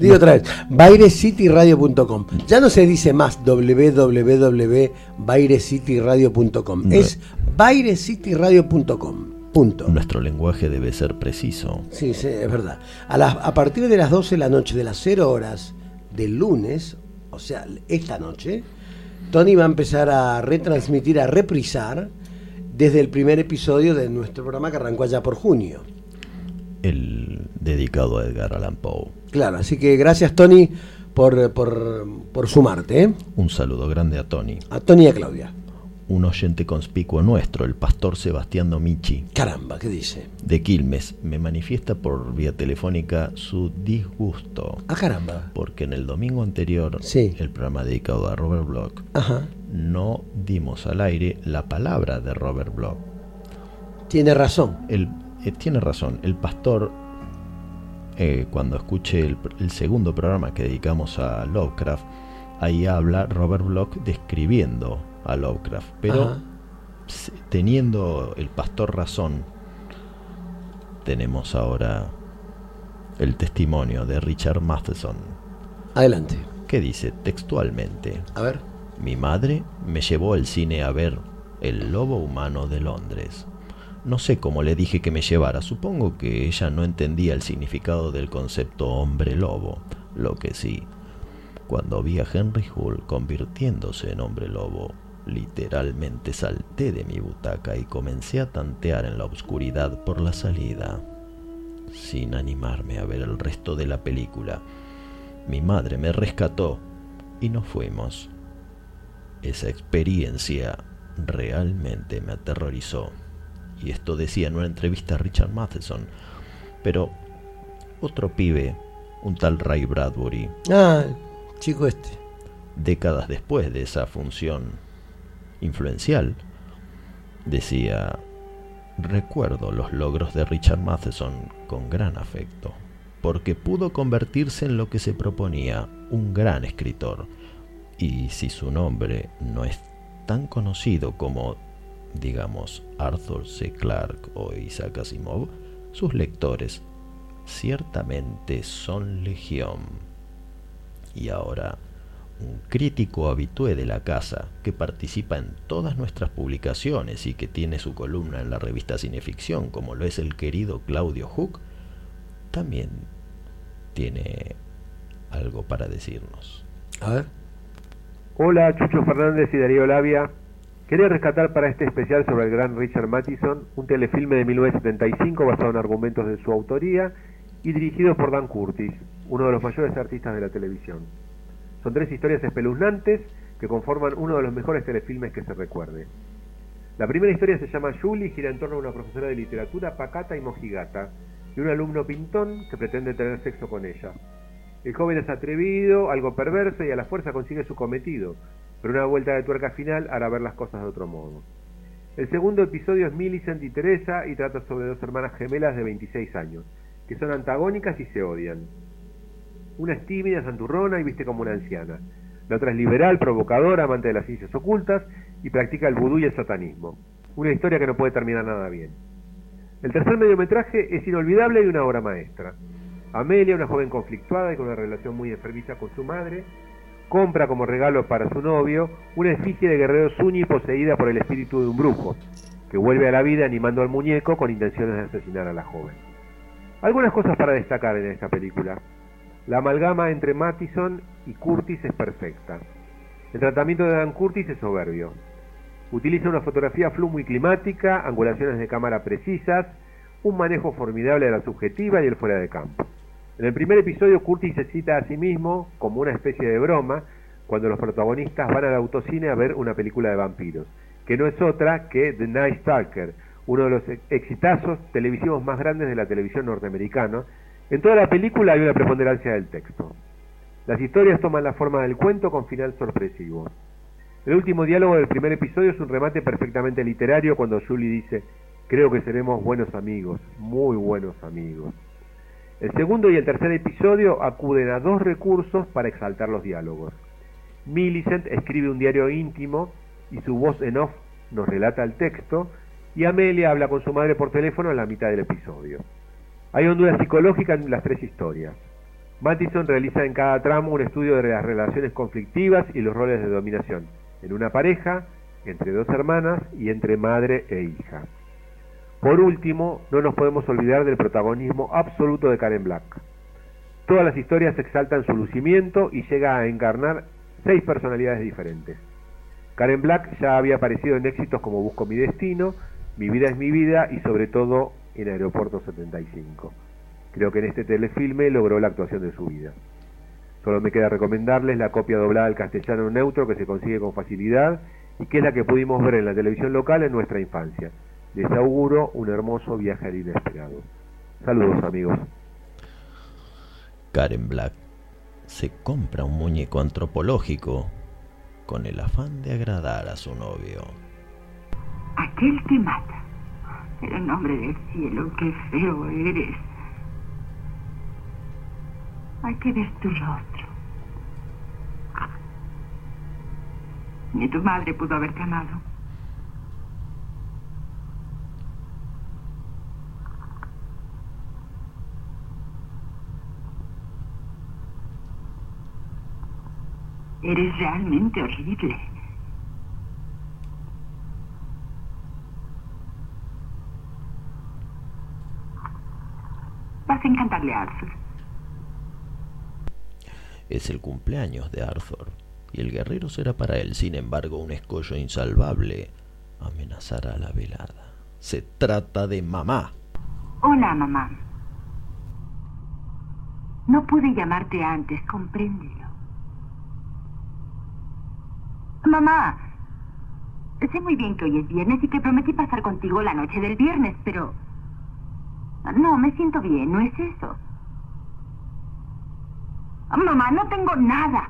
Digo otra vez, bairescityradio.com. Ya no se dice más www.bairescityradio.com. Es bairescityradio.com. Punto. Nuestro lenguaje debe ser preciso. Sí, sí, es verdad. A, las- a partir de las 12 de la noche, de las 0 horas del lunes, o sea, esta noche, Tony va a empezar a retransmitir, a reprisar desde el primer episodio de nuestro programa que arrancó allá por junio. El dedicado a Edgar Allan Poe. Claro, así que gracias Tony por, por, por sumarte, ¿eh? Un saludo grande a Tony. a Tony y a Claudia. un oyente conspicuo nuestro, el pastor Sebastián Domichi. Caramba, ¿qué dice? De Quilmes, me manifiesta por vía telefónica su disgusto. Ah, caramba. Porque en el domingo anterior, el programa dedicado a Robert Bloch, Ajá. no dimos al aire la palabra de Robert Bloch. Tiene razón. El, eh, tiene razón. El pastor, eh, cuando escuche el, el segundo programa que dedicamos a Lovecraft, ahí habla Robert Bloch describiendo a Lovecraft. Pero Ajá. teniendo el pastor razón, tenemos ahora el testimonio de Richard Matheson. Adelante. Que dice textualmente: A ver. Mi madre me llevó al cine a ver El Lobo Humano de Londres. No sé cómo le dije que me llevara, supongo que ella no entendía el significado del concepto hombre lobo. Lo que sí, cuando vi a Henry Hull convirtiéndose en hombre lobo, literalmente salté de mi butaca y comencé a tantear en la oscuridad por la salida, sin animarme a ver el resto de la película. Mi madre me rescató y nos fuimos. Esa experiencia realmente me aterrorizó. Y esto decía en una entrevista a Richard Matheson. Pero otro pibe, un tal Ray Bradbury, Ah, chico este. décadas después de esa función influencial, decía, recuerdo los logros de Richard Matheson con gran afecto, porque pudo convertirse en lo que se proponía, un gran escritor. Y si su nombre no es tan conocido como, digamos, Arthur C. Clarke o Isaac Asimov, sus lectores ciertamente son legión. Y ahora, un crítico habitué de la casa que participa en todas nuestras publicaciones y que tiene su columna en la revista Cineficción, como lo es el querido Claudio Hook, también tiene algo para decirnos. A ver. Hola, Chucho Fernández y Darío Labia. Quería rescatar para este especial sobre el gran Richard Matheson un telefilme de 1975 basado en argumentos de su autoría y dirigido por Dan Curtis, uno de los mayores artistas de la televisión. Son tres historias espeluznantes que conforman uno de los mejores telefilmes que se recuerde. La primera historia se llama Julie y gira en torno a una profesora de literatura pacata y mojigata y un alumno pintón que pretende tener sexo con ella. El joven es atrevido, algo perverso y a la fuerza consigue su cometido, pero una vuelta de tuerca final hará ver las cosas de otro modo. El segundo episodio es Millicent y Teresa y trata sobre dos hermanas gemelas de 26 años, que son antagónicas y se odian. Una es tímida, santurrona y viste como una anciana. La otra es liberal, provocadora, amante de las ciencias ocultas y practica el vudú y el satanismo. Una historia que no puede terminar nada bien. El tercer mediometraje es inolvidable y una obra maestra. Amelia, una joven conflictuada y con una relación muy enfermiza con su madre, compra como regalo para su novio una efigie de guerrero Zuni poseída por el espíritu de un brujo, que vuelve a la vida animando al muñeco con intenciones de asesinar a la joven. Algunas cosas para destacar en esta película. La amalgama entre Mattison y Curtis es perfecta. El tratamiento de Dan Curtis es soberbio. Utiliza una fotografía flu muy climática, angulaciones de cámara precisas, un manejo formidable de la subjetiva y el fuera de campo. En el primer episodio Curtis se cita a sí mismo como una especie de broma cuando los protagonistas van al autocine a ver una película de vampiros, que no es otra que The Night Stalker, uno de los exitazos televisivos más grandes de la televisión norteamericana. En toda la película hay una preponderancia del texto. Las historias toman la forma del cuento con final sorpresivo. El último diálogo del primer episodio es un remate perfectamente literario cuando Julie dice, creo que seremos buenos amigos, muy buenos amigos. El segundo y el tercer episodio acuden a dos recursos para exaltar los diálogos. Millicent escribe un diario íntimo y su voz en off nos relata el texto, y Amelia habla con su madre por teléfono en la mitad del episodio. Hay hondura psicológica en las tres historias. Mattison realiza en cada tramo un estudio de las relaciones conflictivas y los roles de dominación, en una pareja, entre dos hermanas y entre madre e hija. Por último, no nos podemos olvidar del protagonismo absoluto de Karen Black. Todas las historias exaltan su lucimiento y llega a encarnar seis personalidades diferentes. Karen Black ya había aparecido en éxitos como Busco mi destino, Mi vida es mi vida y sobre todo en Aeropuerto 75. Creo que en este telefilme logró la actuación de su vida. Solo me queda recomendarles la copia doblada al castellano neutro que se consigue con facilidad y que es la que pudimos ver en la televisión local en nuestra infancia. Les auguro un hermoso viaje al inesperado. Saludos amigos. Karen Black se compra un muñeco antropológico con el afán de agradar a su novio. Aquel que mata. En el nombre del cielo, qué feo eres. Hay que ver tu rostro. Ni tu madre pudo haberte amado. Eres realmente horrible. Vas a encantarle a Arthur. Es el cumpleaños de Arthur y el guerrero será para él, sin embargo, un escollo insalvable. Amenazará la velada. Se trata de mamá. Hola, mamá. No pude llamarte antes, compréndelo. Mamá, sé muy bien que hoy es viernes y que prometí pasar contigo la noche del viernes, pero... No, me siento bien, ¿no es eso? Mamá, no tengo nada.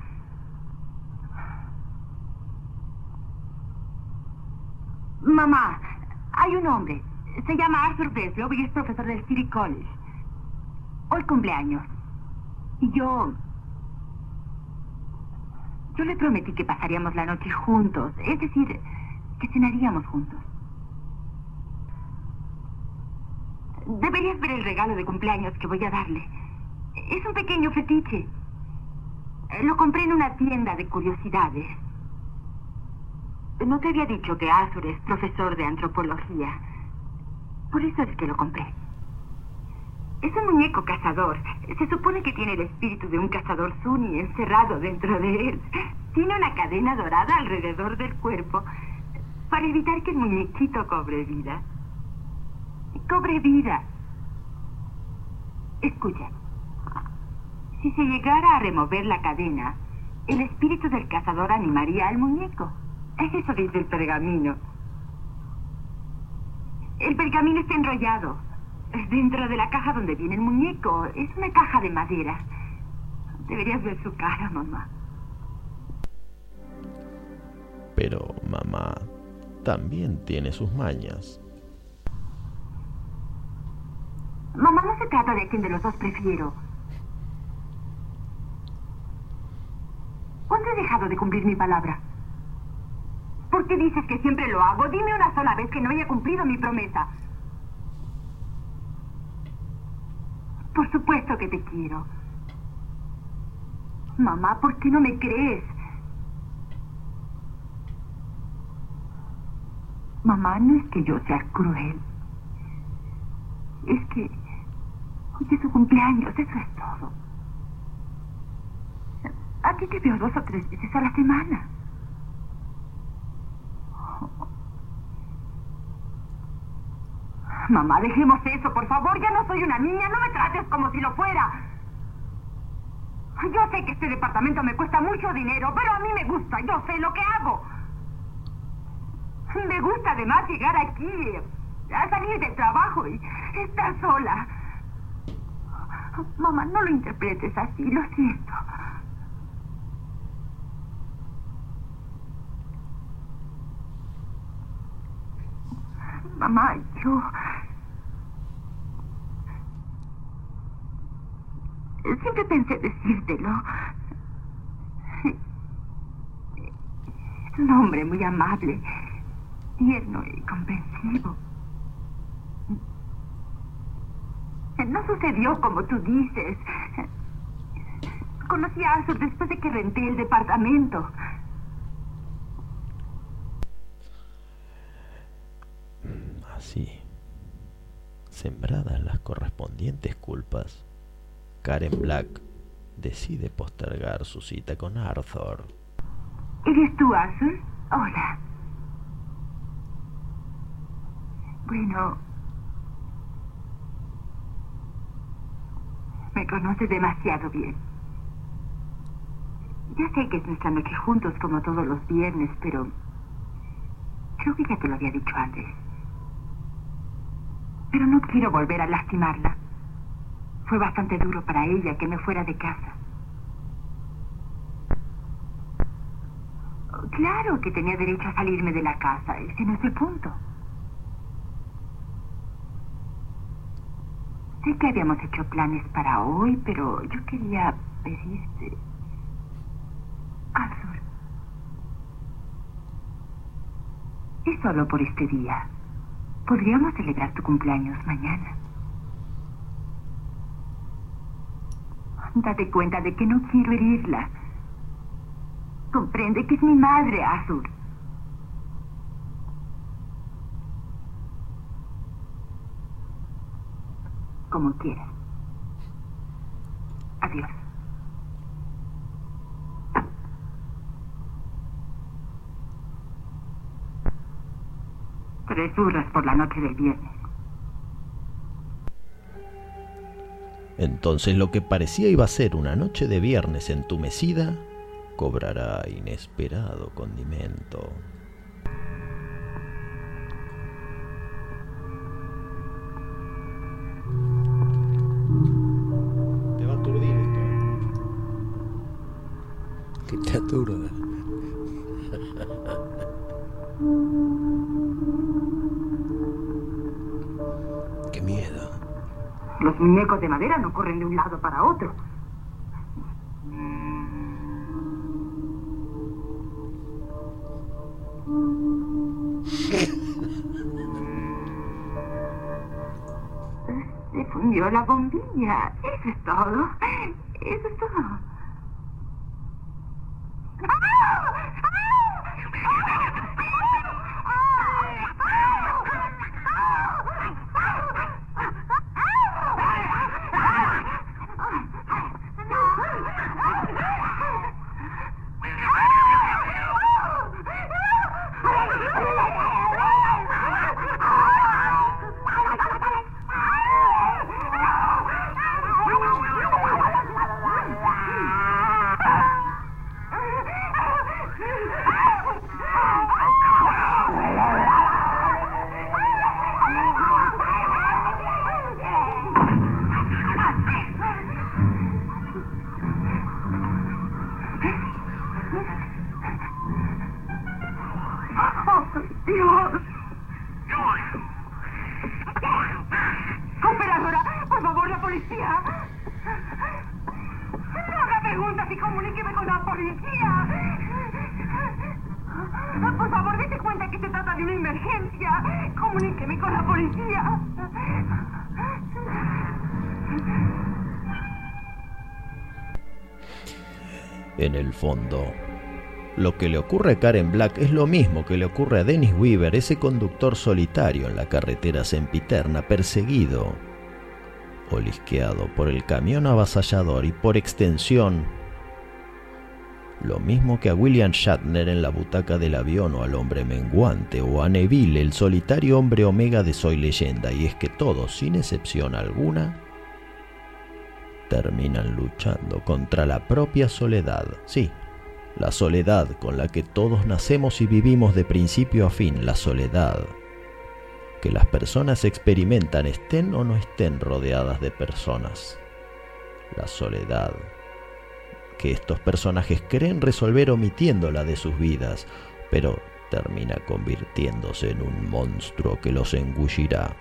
Mamá, hay un hombre. Se llama Arthur Breslow y es profesor del City College. Hoy cumpleaños. Y yo... Yo le prometí que pasaríamos la noche juntos. Es decir, que cenaríamos juntos. Deberías ver el regalo de cumpleaños que voy a darle. Es un pequeño fetiche. Lo compré en una tienda de curiosidades. No te había dicho que Arthur es profesor de antropología. Por eso es que lo compré. Es un muñeco cazador. Se supone que tiene el espíritu de un cazador Zuni encerrado dentro de él. Tiene una cadena dorada alrededor del cuerpo para evitar que el muñequito cobre vida. Cobre vida. Escucha. Si se llegara a remover la cadena, el espíritu del cazador animaría al muñeco. Eso dice el pergamino. El pergamino está enrollado dentro de la caja donde viene el muñeco. Es una caja de madera. Deberías ver su cara, mamá. Pero mamá también tiene sus mañas. Mamá, no se trata de a quién de los dos prefiero. ¿Cuándo he dejado de cumplir mi palabra? ¿Por qué dices que siempre lo hago? Dime una sola vez que no haya cumplido mi promesa. Por supuesto que te quiero. Mamá, ¿por qué no me crees? Mamá, no es que yo sea cruel. Es que hoy es su cumpleaños, eso es todo. A ti te veo dos o tres veces a la semana. Mamá, dejemos eso, por favor. Ya no soy una niña, no me trates como si lo fuera. Yo sé que este departamento me cuesta mucho dinero, pero a mí me gusta, yo sé lo que hago. Me gusta además llegar aquí, a salir del trabajo y estar sola. Mamá, no lo interpretes así, lo siento. Mamá, yo... Siempre pensé decírtelo. Un hombre muy amable, tierno y comprensivo. No sucedió como tú dices. Conocí a Arthur después de que renté el departamento. Así, sembradas las correspondientes culpas, Karen Black decide postergar su cita con Arthur. ¿Eres tú, Arthur? Hola. Bueno, me conoces demasiado bien. Ya sé que es nuestra noche juntos como todos los viernes, pero Creo que ya te lo había dicho antes. Pero no quiero volver a lastimarla. Fue bastante duro para ella que me fuera de casa. Claro que tenía derecho a salirme de la casa. Ese no es punto. Sé que habíamos hecho planes para hoy, pero yo quería pedirte... Arthur. Es solo por este día. Podríamos celebrar tu cumpleaños mañana. Date cuenta de que no quiero herirla. Comprende que es mi madre, Arthur. Como quieras. Adiós. Por la noche viernes. Entonces lo que parecía iba a ser una noche de viernes entumecida cobrará inesperado condimento. Muñecos de madera no corren de un lado para otro. Se fundió la bombilla. Eso es todo. En el fondo, lo que le ocurre a Karen Black es lo mismo que le ocurre a Dennis Weaver, ese conductor solitario en la carretera sempiterna, perseguido, olisqueado por el camión avasallador y por extensión, lo mismo que a William Shatner en la butaca del avión o al hombre menguante o a Neville, el solitario hombre omega de Soy Leyenda, y es que todos, sin excepción alguna, terminan luchando contra la propia soledad. Sí, la soledad con la que todos nacemos y vivimos de principio a fin, la soledad que las personas experimentan estén o no estén rodeadas de personas. La soledad que estos personajes creen resolver omitiéndola de sus vidas, pero termina convirtiéndose en un monstruo que los engullirá,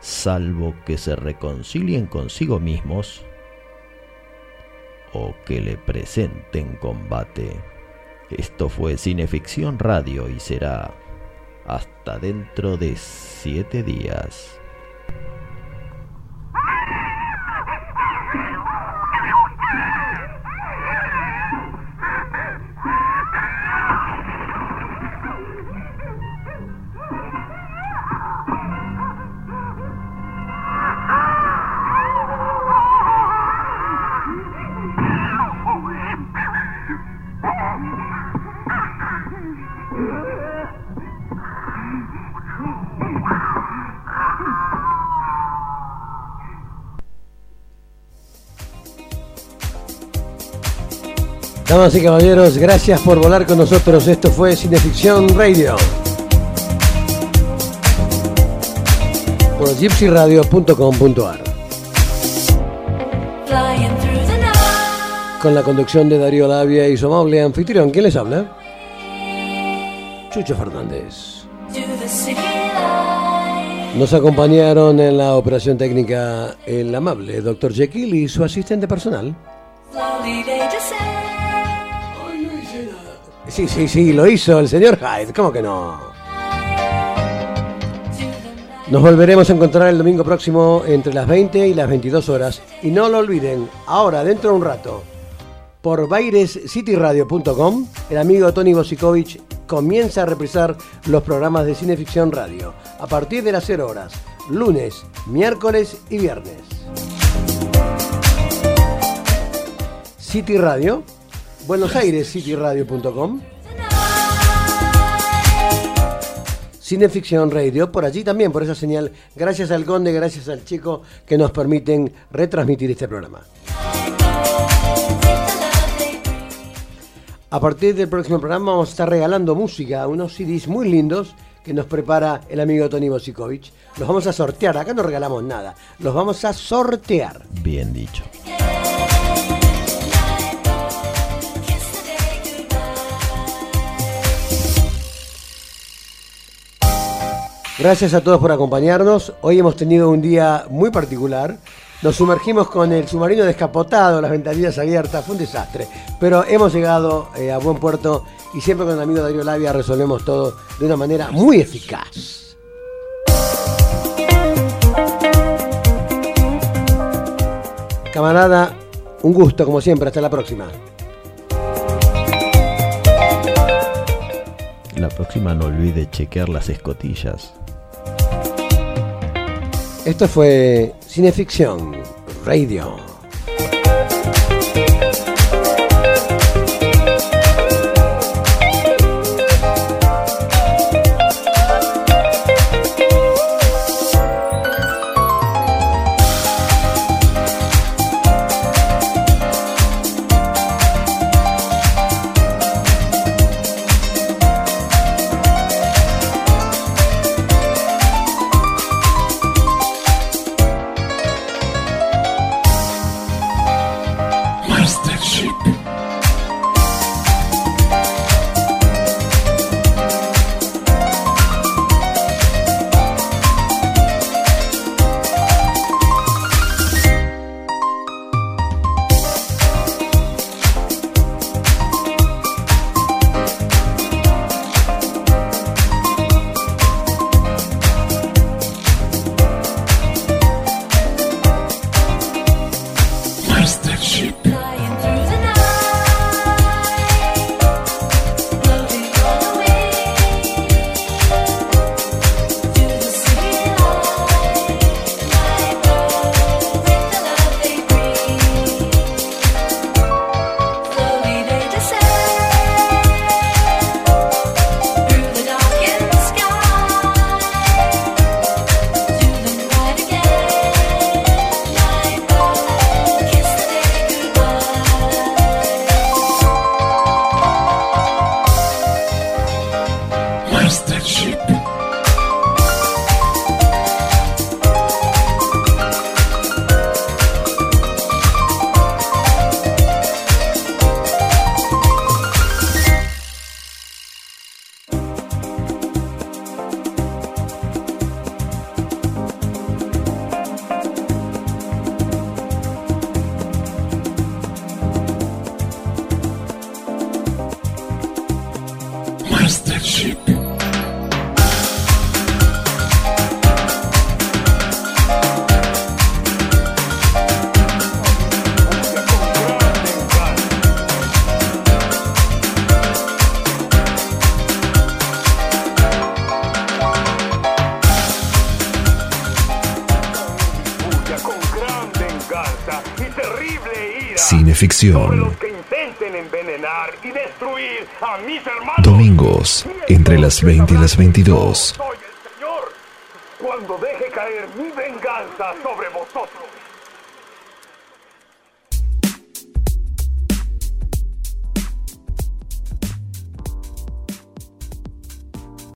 salvo que se reconcilien consigo mismos o que le presenten combate. Esto fue Cineficción Radio y será hasta dentro de siete días. Damas y caballeros, gracias por volar con nosotros. Esto fue Cineficción Radio. por gypsyradio.com.ar. Con la conducción de Darío Labia y su amable anfitrión. ¿Quién les habla? Chucho Fernández. Nos acompañaron en la operación técnica el amable Dr. Jekyll y su asistente personal. Sí, sí, sí, lo hizo el señor Hyde. ¿Cómo que no? Nos volveremos a encontrar el domingo próximo entre las 20 y las 22 horas. Y no lo olviden, ahora, dentro de un rato, por bairescityradio.com, el amigo Tony Bosikovic comienza a reprisar los programas de Cineficción Radio a partir de las 0 horas, lunes, miércoles y viernes. City Radio, Buenos Aires cityradio.com, Cineficción Radio, por allí también, por esa señal. Gracias al Conde, gracias al chico que nos permiten retransmitir este programa. A partir del próximo programa vamos a estar regalando música, unos CDs muy lindos que nos prepara el amigo Tony Bosikovic. Los vamos a sortear, acá no regalamos nada, los vamos a sortear. Bien dicho. Gracias a todos por acompañarnos. Hoy hemos tenido un día muy particular. Nos sumergimos con el submarino descapotado, las ventanillas abiertas, fue un desastre. Pero hemos llegado eh, a buen puerto y siempre con el amigo Darío Labia resolvemos todo de una manera muy eficaz. Camarada, un gusto como siempre, hasta la próxima. La próxima no olvide chequear las escotillas. Esto fue Cineficción Radio. Las 20 y las 22.